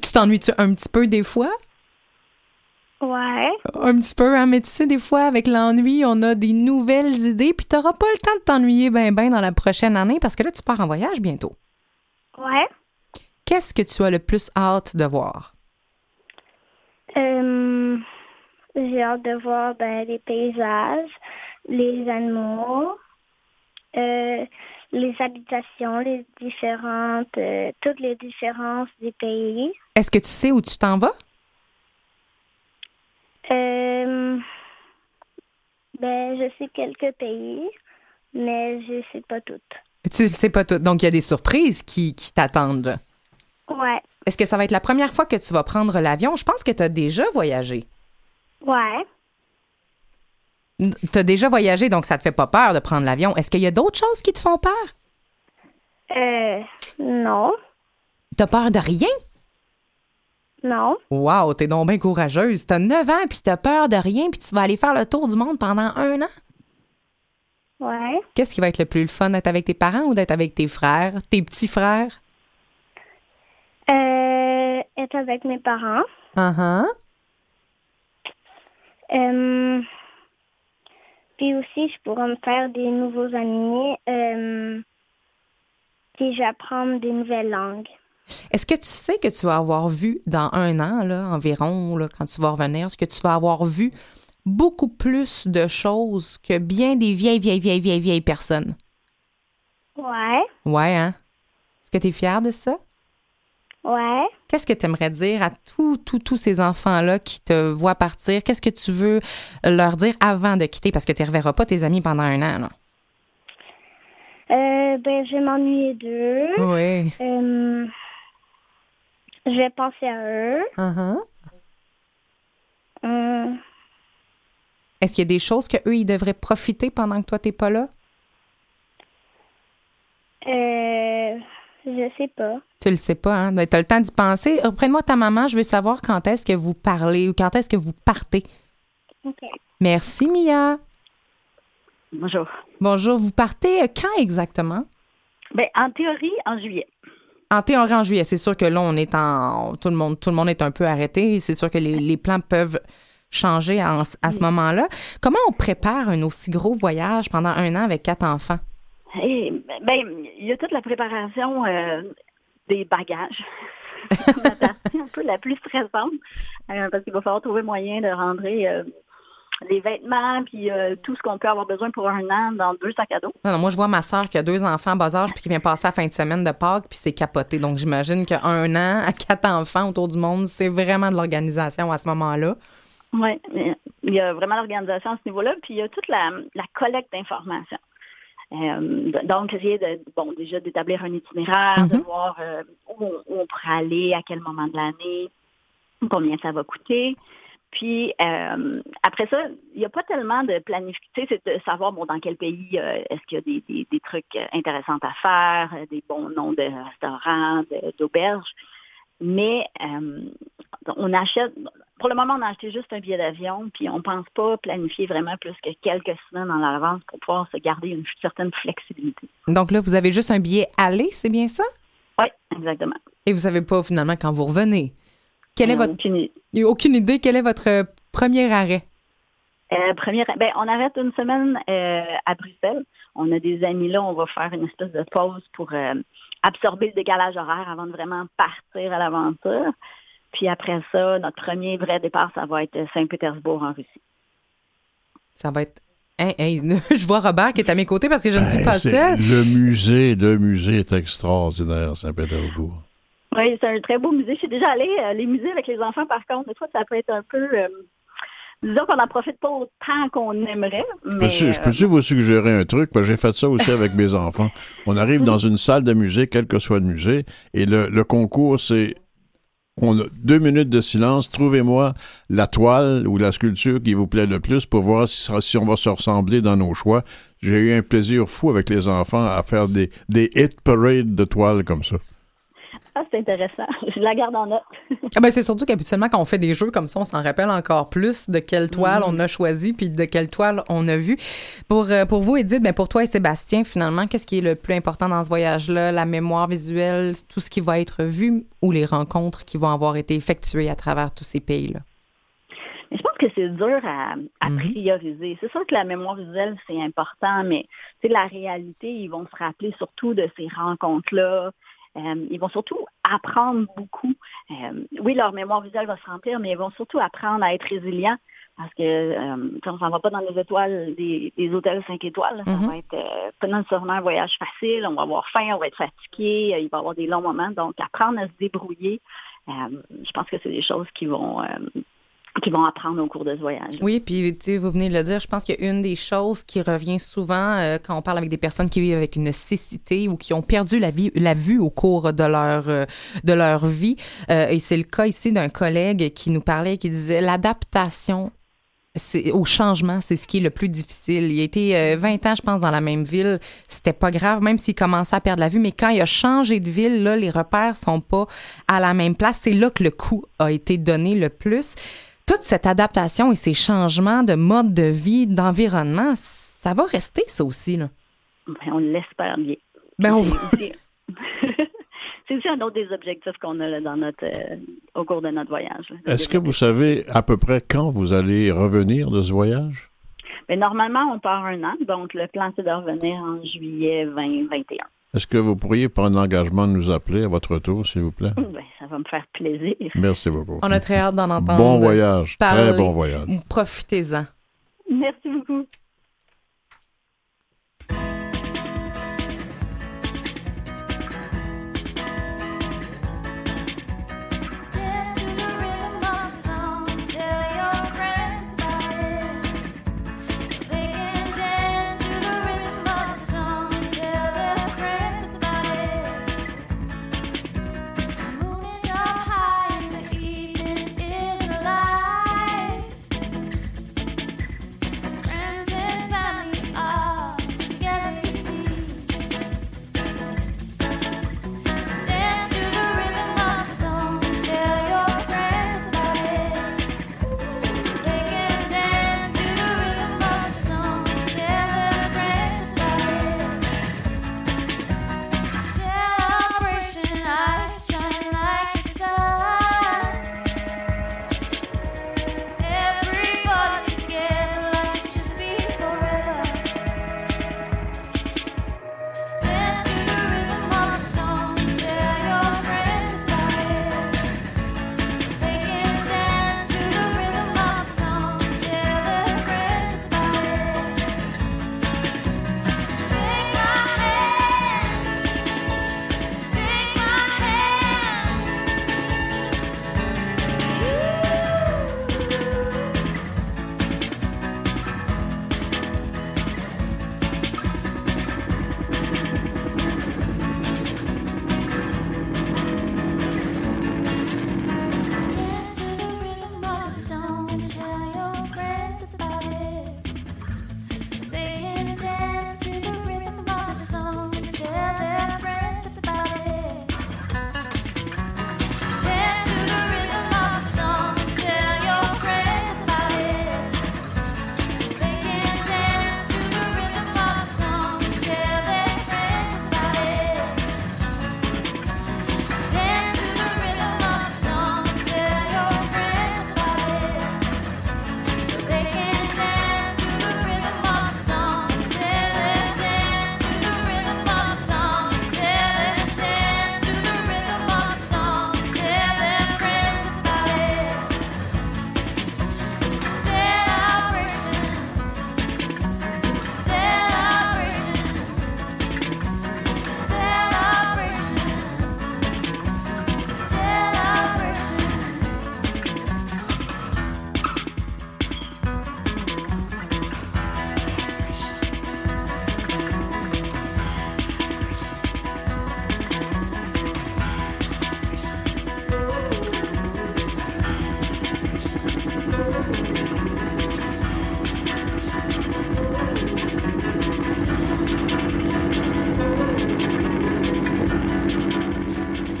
tu t'ennuies-tu un petit peu des fois? Ouais. Un petit peu, hein? Mais tu sais, des fois, avec l'ennui, on a des nouvelles idées, puis t'auras pas le temps de t'ennuyer ben ben dans la prochaine année parce que là, tu pars en voyage bientôt. Ouais. Qu'est-ce que tu as le plus hâte de voir? Euh, j'ai hâte de voir ben, les paysages, les animaux, euh, les habitations, les différentes, euh, toutes les différences des pays. Est-ce que tu sais où tu t'en vas? Euh, ben, je sais quelques pays, mais je sais pas toutes. Tu le sais pas tout. Donc, il y a des surprises qui, qui t'attendent. Ouais. Est-ce que ça va être la première fois que tu vas prendre l'avion? Je pense que tu as déjà voyagé. Ouais. Tu as déjà voyagé, donc ça te fait pas peur de prendre l'avion. Est-ce qu'il y a d'autres choses qui te font peur? Euh, non. T'as peur de rien? Non. Wow, t'es donc bien courageuse. T'as 9 ans, puis t'as peur de rien, puis tu vas aller faire le tour du monde pendant un an? Ouais. Qu'est-ce qui va être le plus le fun, d'être avec tes parents ou d'être avec tes frères, tes petits frères? Euh, être avec mes parents. Uh-huh. Euh, puis aussi, je pourrais me faire des nouveaux amis. Euh, puis j'apprends des nouvelles langues. Est-ce que tu sais que tu vas avoir vu dans un an, là, environ, là, quand tu vas revenir, que tu vas avoir vu beaucoup plus de choses que bien des vieilles, vieilles, vieilles, vieilles, vieilles personnes? Ouais. Ouais, hein? Est-ce que tu es fière de ça? Ouais. Qu'est-ce que tu aimerais dire à tous, tous, tous ces enfants-là qui te voient partir? Qu'est-ce que tu veux leur dire avant de quitter? Parce que tu ne reverras pas tes amis pendant un an, là. Euh, ben, je vais m'ennuyer d'eux. Oui. Euh, je vais penser à eux. Uh-huh. Hum, Est-ce qu'il y a des choses qu'eux, ils devraient profiter pendant que toi, tu n'es pas là? euh, je sais pas. Tu le sais pas, hein? Tu as le temps d'y penser. Reprends-moi ta maman, je veux savoir quand est-ce que vous parlez ou quand est-ce que vous partez. OK. Merci, Mia. Bonjour. Bonjour, vous partez euh, quand exactement? Ben, en théorie, en juillet. En théorie, en juillet. C'est sûr que là, on est en. Tout le monde, tout le monde est un peu arrêté. C'est sûr que les, les plans peuvent changer en- à ce moment-là. Comment on prépare un aussi gros voyage pendant un an avec quatre enfants? Eh, ben, il y a toute la préparation euh, des bagages. la partie un peu la plus stressante, euh, parce qu'il va falloir trouver moyen de rentrer euh, les vêtements, puis euh, tout ce qu'on peut avoir besoin pour un an dans deux sacs à dos. Non, non, moi, je vois ma soeur qui a deux enfants bas âge puis qui vient passer la fin de semaine de Pâques, puis c'est capoté. Donc, j'imagine qu'un an à quatre enfants autour du monde, c'est vraiment de l'organisation à ce moment-là. Oui, il y a vraiment l'organisation à ce niveau-là, puis il y a toute la, la collecte d'informations. Euh, donc, essayer de, bon, déjà d'établir un itinéraire, de Mhm. voir euh, où, on, où on pourrait aller, à quel moment de l'année, combien ça va coûter. Puis euh, après ça, il n'y a pas tellement de planification, c'est de savoir bon dans quel pays euh, est-ce qu'il y a des, des- des trucs intéressants à faire, des bons noms de restaurants, de- d'auberges. Mais euh, on achète, pour le moment, on a acheté juste un billet d'avion, puis on pense pas planifier vraiment plus que quelques semaines en avance pour pouvoir se garder une certaine flexibilité. Donc là, vous avez juste un billet aller, c'est bien ça? Oui, exactement. Et vous savez pas finalement quand vous revenez. Quel est Euh, votre. aucune aucune idée, quel est votre euh, premier arrêt? Euh, première, ben, on arrête une semaine euh, à Bruxelles. On a des amis là, on va faire une espèce de pause pour euh, absorber le décalage horaire avant de vraiment partir à l'aventure. Puis après ça, notre premier vrai départ, ça va être Saint-Pétersbourg en Russie. Ça va être. Hein, hein, je vois Robert qui est à mes côtés parce que je ne suis Hey, pas seule. Le musée, le musée est extraordinaire, Saint-Pétersbourg. Oui, c'est un très beau musée. Je suis déjà allée. euh, les musées avec les enfants, par contre, des fois, ça peut être un peu... euh, disons qu'on n'en profite pas autant qu'on aimerait. Je peux-tu euh, vous suggérer un truc? J'ai fait ça aussi avec mes enfants. On arrive dans une salle de musée, quel que soit le musée, et le, le concours, c'est on a deux minutes de silence. Trouvez-moi la toile ou la sculpture qui vous plaît le plus pour voir si on va se ressembler dans nos choix. J'ai eu un plaisir fou avec les enfants à faire des, des hit parades de toiles comme ça. Ah, c'est intéressant. Je la garde en note. Ah ben, c'est surtout qu'habituellement, quand on fait des jeux comme ça, on s'en rappelle encore plus de quelle toile on a choisi puis de quelle toile on a vu. Pour, euh, pour vous, Edith, ben pour toi et Sébastien, finalement, qu'est-ce qui est le plus important dans ce voyage-là? La mémoire visuelle, tout ce qui va être vu ou les rencontres qui vont avoir été effectuées à travers tous ces pays-là? Mais je pense que c'est dur à, à Mhm. prioriser. C'est sûr que la mémoire visuelle, c'est important, mais la réalité, ils vont se rappeler surtout de ces rencontres-là. Euh, ils vont surtout apprendre beaucoup. Euh, oui, leur mémoire visuelle va se remplir, mais ils vont surtout apprendre à être résilients parce que euh, on s'en va pas dans les étoiles des, des hôtels 5 étoiles. Ça Mhm. va être euh, pas nécessairement un voyage facile. On va avoir faim, on va être fatigué, il va y avoir des longs moments. Donc, apprendre à se débrouiller, je pense que c'est des choses qui vont qui vont apprendre au cours de ce voyage. Oui, puis tu sais, vous venez de le dire, je pense qu'il y a une des choses qui revient souvent euh, quand on parle avec des personnes qui vivent avec une cécité ou qui ont perdu la, vie, la vue au cours de leur, euh, de leur vie. Euh, et c'est le cas ici d'un collègue qui nous parlait, qui disait l'adaptation au changement, c'est ce qui est le plus difficile. Il a été euh, 20 ans, je pense, dans la même ville. C'était pas grave, même s'il commençait à perdre la vue. Mais quand il a changé de ville, là, les repères sont pas à la même place. C'est là que le coup a été donné le plus. Toute cette adaptation et ces changements de mode de vie, d'environnement, ça va rester, ça aussi, là. Ben, on l'espère bien. Ben, on C'est aussi- C'est aussi un autre des objectifs qu'on a là, dans notre, euh, au cours de notre voyage. Est-ce que vous savez à peu près quand vous allez revenir de ce voyage? Mais normalement, on part un an, donc le plan, c'est de revenir en juillet 2021. Est-ce que vous pourriez prendre l'engagement de nous appeler à votre retour, s'il vous plaît? Ben, ça va me faire plaisir. Merci beaucoup. On a très hâte d'en entendre. Bon voyage, parler. très bon voyage. Profitez-en. Merci beaucoup.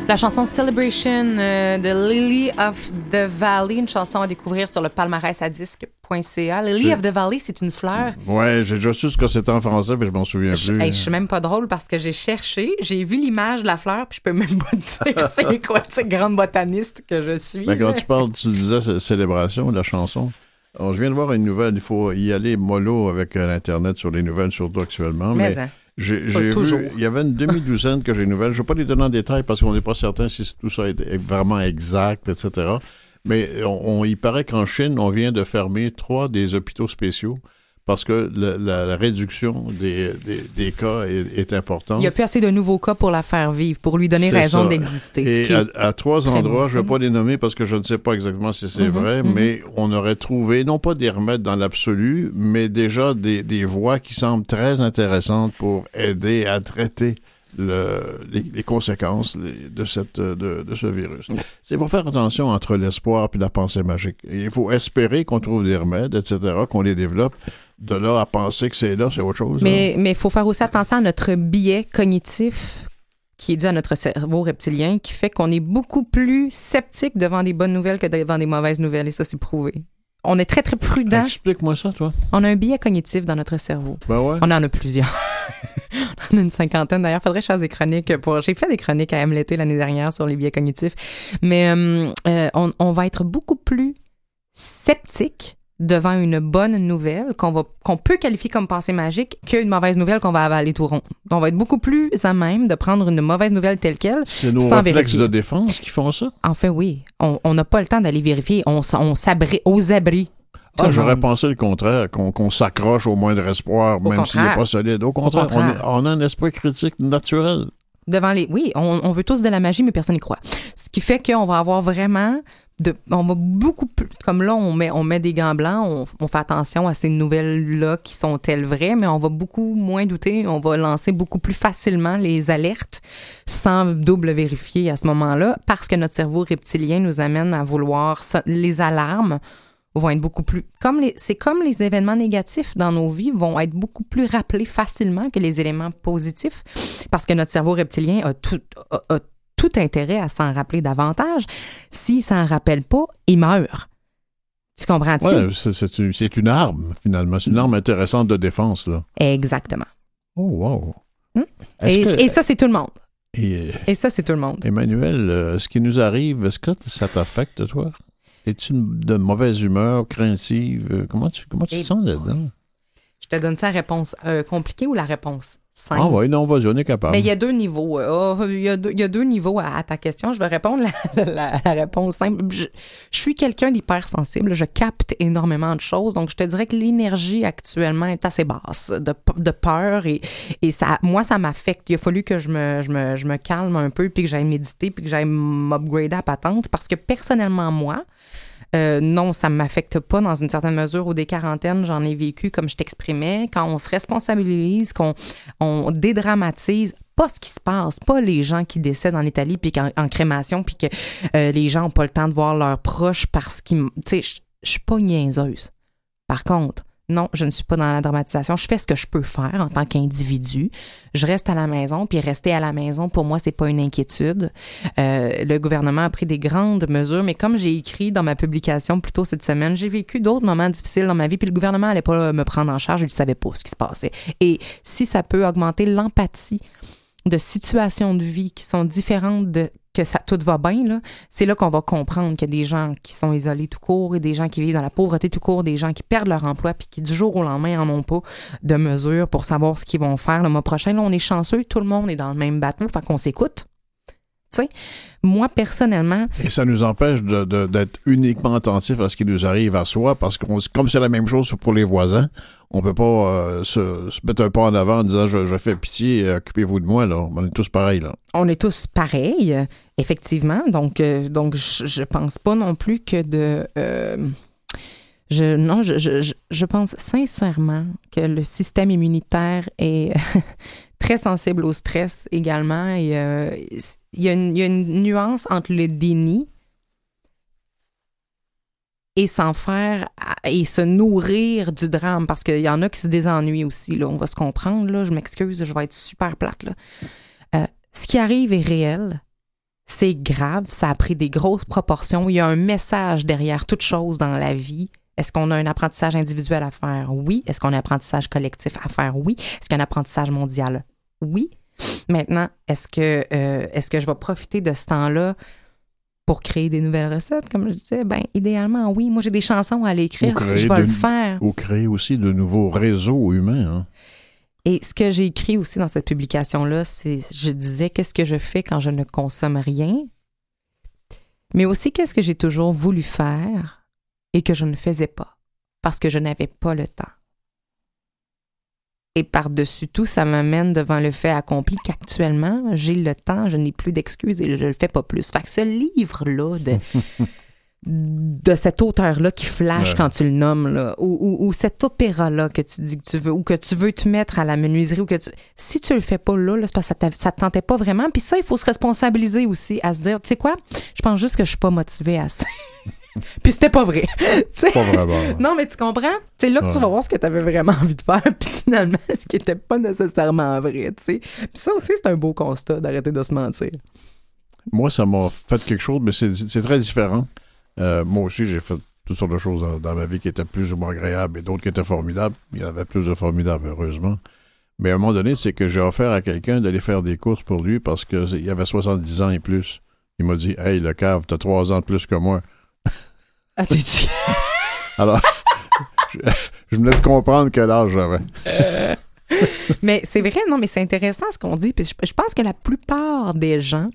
La chanson Celebration euh, de Lily of the Valley, une chanson à découvrir sur le palmarès à disque.ca. Lily of the Valley, c'est une fleur. Ouais, j'ai déjà su ce que c'était en français, mais je m'en souviens Je, plus. hey, je suis même pas drôle parce que j'ai cherché, j'ai vu l'image de la fleur, puis je peux même pas dire c'est quoi, cette grande botaniste que je suis. Ben, quand tu parles, tu disais célébration, la chanson. Alors, je viens de voir une nouvelle, il faut y aller mollo avec euh, l'Internet sur les nouvelles, surtout actuellement. Mais, Mais, hein. J'ai vu, il y avait une demi-douzaine que j'ai une nouvelle. Je ne vais pas les donner en détail parce qu'on n'est pas certain si tout ça est est vraiment exact, etc. Mais on, on- il paraît qu'en Chine, on vient de fermer trois des hôpitaux spéciaux parce que la, la réduction des, des- des cas est, est importante. Il n'y a plus assez de nouveaux cas pour la faire vivre, pour lui donner raison d'exister. Et à, trois endroits, je ne vais pas les nommer parce que je ne sais pas exactement si c'est Mhm, vrai, mhm. mais on aurait trouvé, non pas des remèdes dans l'absolu, mais déjà des, des voies qui semblent très intéressantes pour aider à traiter le- les, les conséquences de, cette, de, de ce virus. Il faut faire attention entre l'espoir et la pensée magique. Il faut espérer qu'on trouve des remèdes, etc., qu'on les développe. De là à penser que c'est là, c'est autre chose. Mais il faut faire aussi attention à notre biais cognitif qui est dû à notre cerveau reptilien, qui fait qu'on est beaucoup plus sceptique devant des bonnes nouvelles que devant des mauvaises nouvelles, et ça, c'est prouvé. On est très, très prudent. Explique-moi ça, toi. On a un biais cognitif dans notre cerveau. Ben ouais. On en a plusieurs. on en a une cinquantaine. D'ailleurs, faudrait que je fasse des chroniques pour. J'ai fait des chroniques à M l'été l'année dernière sur les biais cognitifs. Mais euh, euh, on, on va être beaucoup plus sceptique devant une bonne nouvelle qu'on va qu'on peut qualifier comme pensée magique qu'une mauvaise nouvelle qu'on va avaler tout rond. On va être beaucoup plus à même de prendre une mauvaise nouvelle telle quelle. C'est nos sans réflexes vérifier. de défense qui font ça? En fait, oui. On n'a pas le temps d'aller vérifier. On, on s'abri aux abris. Ah, j'aurais pensé le contraire, qu'on s'accroche au moindre espoir, même s'il n'est pas solide. Au contraire, on, contraire. est- on a un esprit critique naturel. devant les. Oui, on, on veut tous de la magie, mais personne n'y croit. Ce qui fait qu'on va avoir vraiment. On va beaucoup plus. Comme là, on met, on met des gants blancs, on, fait attention à ces nouvelles-là qui sont-elles vraies, mais on va beaucoup moins douter. On va lancer beaucoup plus facilement les alertes sans double vérifier à ce moment-là, parce que notre cerveau reptilien nous amène à vouloir. les alarmes vont être beaucoup plus. Comme c'est comme les événements négatifs dans nos vies vont être beaucoup plus rappelés facilement que les éléments positifs, parce que notre cerveau reptilien a tout, tout intérêt à s'en rappeler davantage. S'il s'en rappelle pas, il meurt. Tu comprends-tu? Ouais, c'est- c'est une, arme, finalement. C'est une arme intéressante de défense, là. Exactement. Oh, wow. Hmm? Et, que- et ça, c'est tout le monde. et, Et ça, c'est tout le monde. Emmanuel, euh, ce qui nous arrive, est-ce que ça t'affecte, toi? Es-tu de mauvaise humeur, craintive? Euh, Comment tu, comment tu te sens là-dedans? Je te donne ça la réponse euh, compliquée ou la réponse? Simple? Ah oui, non, vas-y, on est capable. Mais il y a deux niveaux. euh, oh, il, y a deux, il y a deux niveaux à, à ta question. Je vais répondre la, la- la réponse simple. Je, je suis quelqu'un d'hypersensible. Je capte énormément de choses. Donc, je te dirais que l'énergie actuellement est assez basse de, de peur et, et ça, moi, ça m'affecte. Il a fallu que je me, je, me, je me calme un peu puis que j'aille méditer puis que j'aille m'upgrader à patente parce que personnellement, moi, euh, non, ça ne m'affecte pas dans une certaine mesure. Au des quarantaines, j'en ai vécu comme je t'exprimais. Quand on se responsabilise, qu'on on dédramatise pas ce qui se passe, pas les gens qui décèdent en Italie puis en crémation puis que euh, les gens n'ont pas le temps de voir leurs proches parce qu'ils... Tu sais, je suis pas niaiseuse. Par contre, non, je ne suis pas dans la dramatisation. Je fais ce que je peux faire en tant qu'individu. Je reste à la maison, puis rester à la maison, pour moi, c'est pas une inquiétude. Euh, le gouvernement a pris des grandes mesures, mais comme j'ai écrit dans ma publication plus tôt cette semaine, j'ai vécu d'autres moments difficiles dans ma vie, puis le gouvernement allait pas me prendre en charge, je ne savais pas ce qui se passait. Et si ça peut augmenter l'empathie de situations de vie qui sont différentes de que ça tout va bien c'est là qu'on va comprendre qu'il y a des gens qui sont isolés tout court et des gens qui vivent dans la pauvreté tout court, des gens qui perdent leur emploi puis qui du jour au lendemain en ont pas de mesures pour savoir ce qu'ils vont faire le mois prochain. Là, on est chanceux, tout le monde est dans le même bateau, fait qu'on s'écoute. Moi personnellement, Et ça nous empêche d'être uniquement attentif à ce qui nous arrive à soi, parce que comme c'est la même chose pour les voisins, on peut pas euh, se, mettre un pas en avant en disant je, fais pitié, euh, occupez-vous de moi, là. On est tous pareils, là. on est tous pareils, effectivement. Donc, euh, je, je pense pas non plus que de. je, non, je, pense sincèrement que le système immunitaire est très sensible au stress également. Il y, il y a une nuance entre le déni et s'en faire et se nourrir du drame parce qu'il y en a qui se désennuient aussi. Là, on va se comprendre. Là, je m'excuse, je vais être super plate. Là. Euh, ce qui arrive est réel. C'est grave, ça a pris des grosses proportions. Il y a un message derrière toute chose dans la vie. Est-ce qu'on a un apprentissage individuel à faire? Oui. Est-ce qu'on a un apprentissage collectif à faire? Oui. Est-ce qu'il y a un apprentissage mondial? Oui. Maintenant, est-ce que, euh, est-ce que je vais profiter de ce temps-là pour créer des nouvelles recettes, comme je disais? Ben, idéalement, oui. Moi, j'ai des chansons à aller écrire. Ou Si je vais le faire. Ou créer aussi de nouveaux réseaux humains. hein. Et ce que j'ai écrit aussi dans cette publication-là, c'est, je disais, qu'est-ce que je fais quand je ne consomme rien, mais aussi qu'est-ce que j'ai toujours voulu faire et que je ne faisais pas, parce que je n'avais pas le temps? Et par-dessus tout, ça m'amène devant le fait accompli qu'actuellement, j'ai le temps, je n'ai plus d'excuses et je le fais pas plus. Fait que ce livre-là de, de cet auteur-là qui flash Ouais. quand tu le nommes, là, ou, ou- ou cet opéra-là que tu dis que tu veux, ou que tu veux te mettre à la menuiserie, ou que tu... Si tu le fais pas là, là, c'est parce que ça, ça te tentait pas vraiment. Puis ça, il faut se responsabiliser aussi, à se dire, tu sais quoi, je pense juste que je suis pas motivée à ça. Puis c'était pas vrai. Pas vraiment. Non, mais tu comprends? C'est là que tu vas voir ce que tu avais vraiment envie de faire, puis finalement, ce qui était pas nécessairement vrai, tu sais. Puis ça aussi, c'est un beau constat d'arrêter de se mentir. Moi, ça m'a fait quelque chose, mais c'est c'est très différent. Euh, moi aussi, j'ai fait toutes sortes de choses dans, dans ma vie qui étaient plus ou moins agréables et d'autres qui étaient formidables. Il y en avait plus de formidables, heureusement. Mais à un moment donné, c'est que j'ai offert à quelqu'un d'aller faire des courses pour lui parce qu'il avait 70 ans et plus. Il m'a dit Hey, le cave, t'as trois ans de plus que moi. Ah, t'es dit? Alors, je, je venais de comprendre quel âge j'avais. Mais c'est vrai, non, mais c'est intéressant ce qu'on dit. Puis je, je pense que la plupart des gens,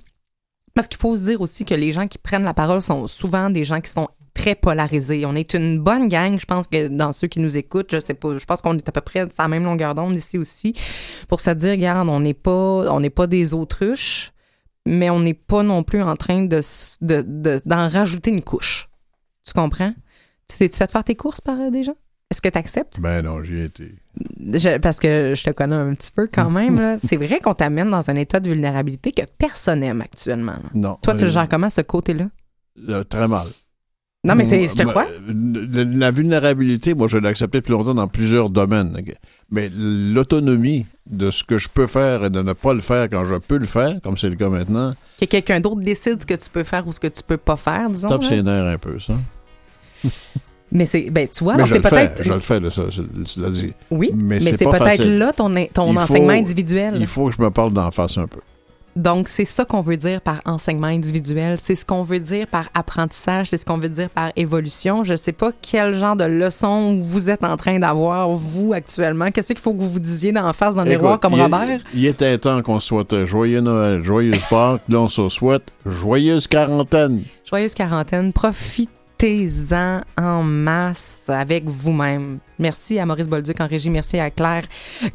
parce qu'il faut se dire aussi que les gens qui prennent la parole sont souvent des gens qui sont très polarisés. On est une bonne gang, je pense que dans ceux qui nous écoutent, je sais pas, je pense qu'on est à peu près à la même longueur d'onde ici aussi, pour se dire, regarde, on n'est pas, on n'est pas des autruches, mais on n'est pas non plus en train de, s- de- de- d'en rajouter une couche. Tu comprends? Tu t'es-tu fait faire tes courses par euh, des gens? Est-ce que tu acceptes? Ben non, j'y ai été. Je- parce que je te connais un petit peu quand même. là. C'est vrai qu'on t'amène dans un état de vulnérabilité que personne n'aime actuellement. là. Non. Toi, tu Euh, le gères comment, ce côté-là? euh, très mal. Non, mais c'est, je te crois. La, la vulnérabilité, moi, je l'ai acceptée depuis longtemps dans plusieurs domaines. Mais l'autonomie de ce que je peux faire et de ne pas le faire quand je peux le faire, comme c'est le cas maintenant, Que quelqu'un d'autre décide ce que tu peux faire ou ce que tu peux pas faire, disons. là. ses nerfs un peu, ça. Mais c'est, ben, tu vois, mais alors je c'est peut-être. je le fais, ça, ça, cela dit. Oui, mais mais, c'est c'est peut-être là ton, ton Il faut- enseignement individuel. Il faut que je me parle d'en face un peu. Donc, c'est ça qu'on veut dire par enseignement individuel. C'est ce qu'on veut dire par apprentissage. C'est ce qu'on veut dire par évolution. Je sais pas quel genre de leçon vous êtes en train d'avoir, vous, actuellement. Qu'est-ce qu'il faut que vous vous disiez d'en face dans le miroir comme il, Robert? Il était temps qu'on souhaite joyeux Noël, joyeuse Pâques. Là, on se souhaite joyeuse quarantaine. Joyeuse quarantaine. Profitez-en en masse avec vous-même. Merci à Maurice Bolduc en régie. Merci à Claire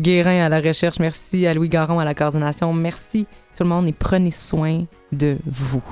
Guérin à la recherche. Merci à Louis Garon à la coordination. Merci tout le monde et prenez soin de vous.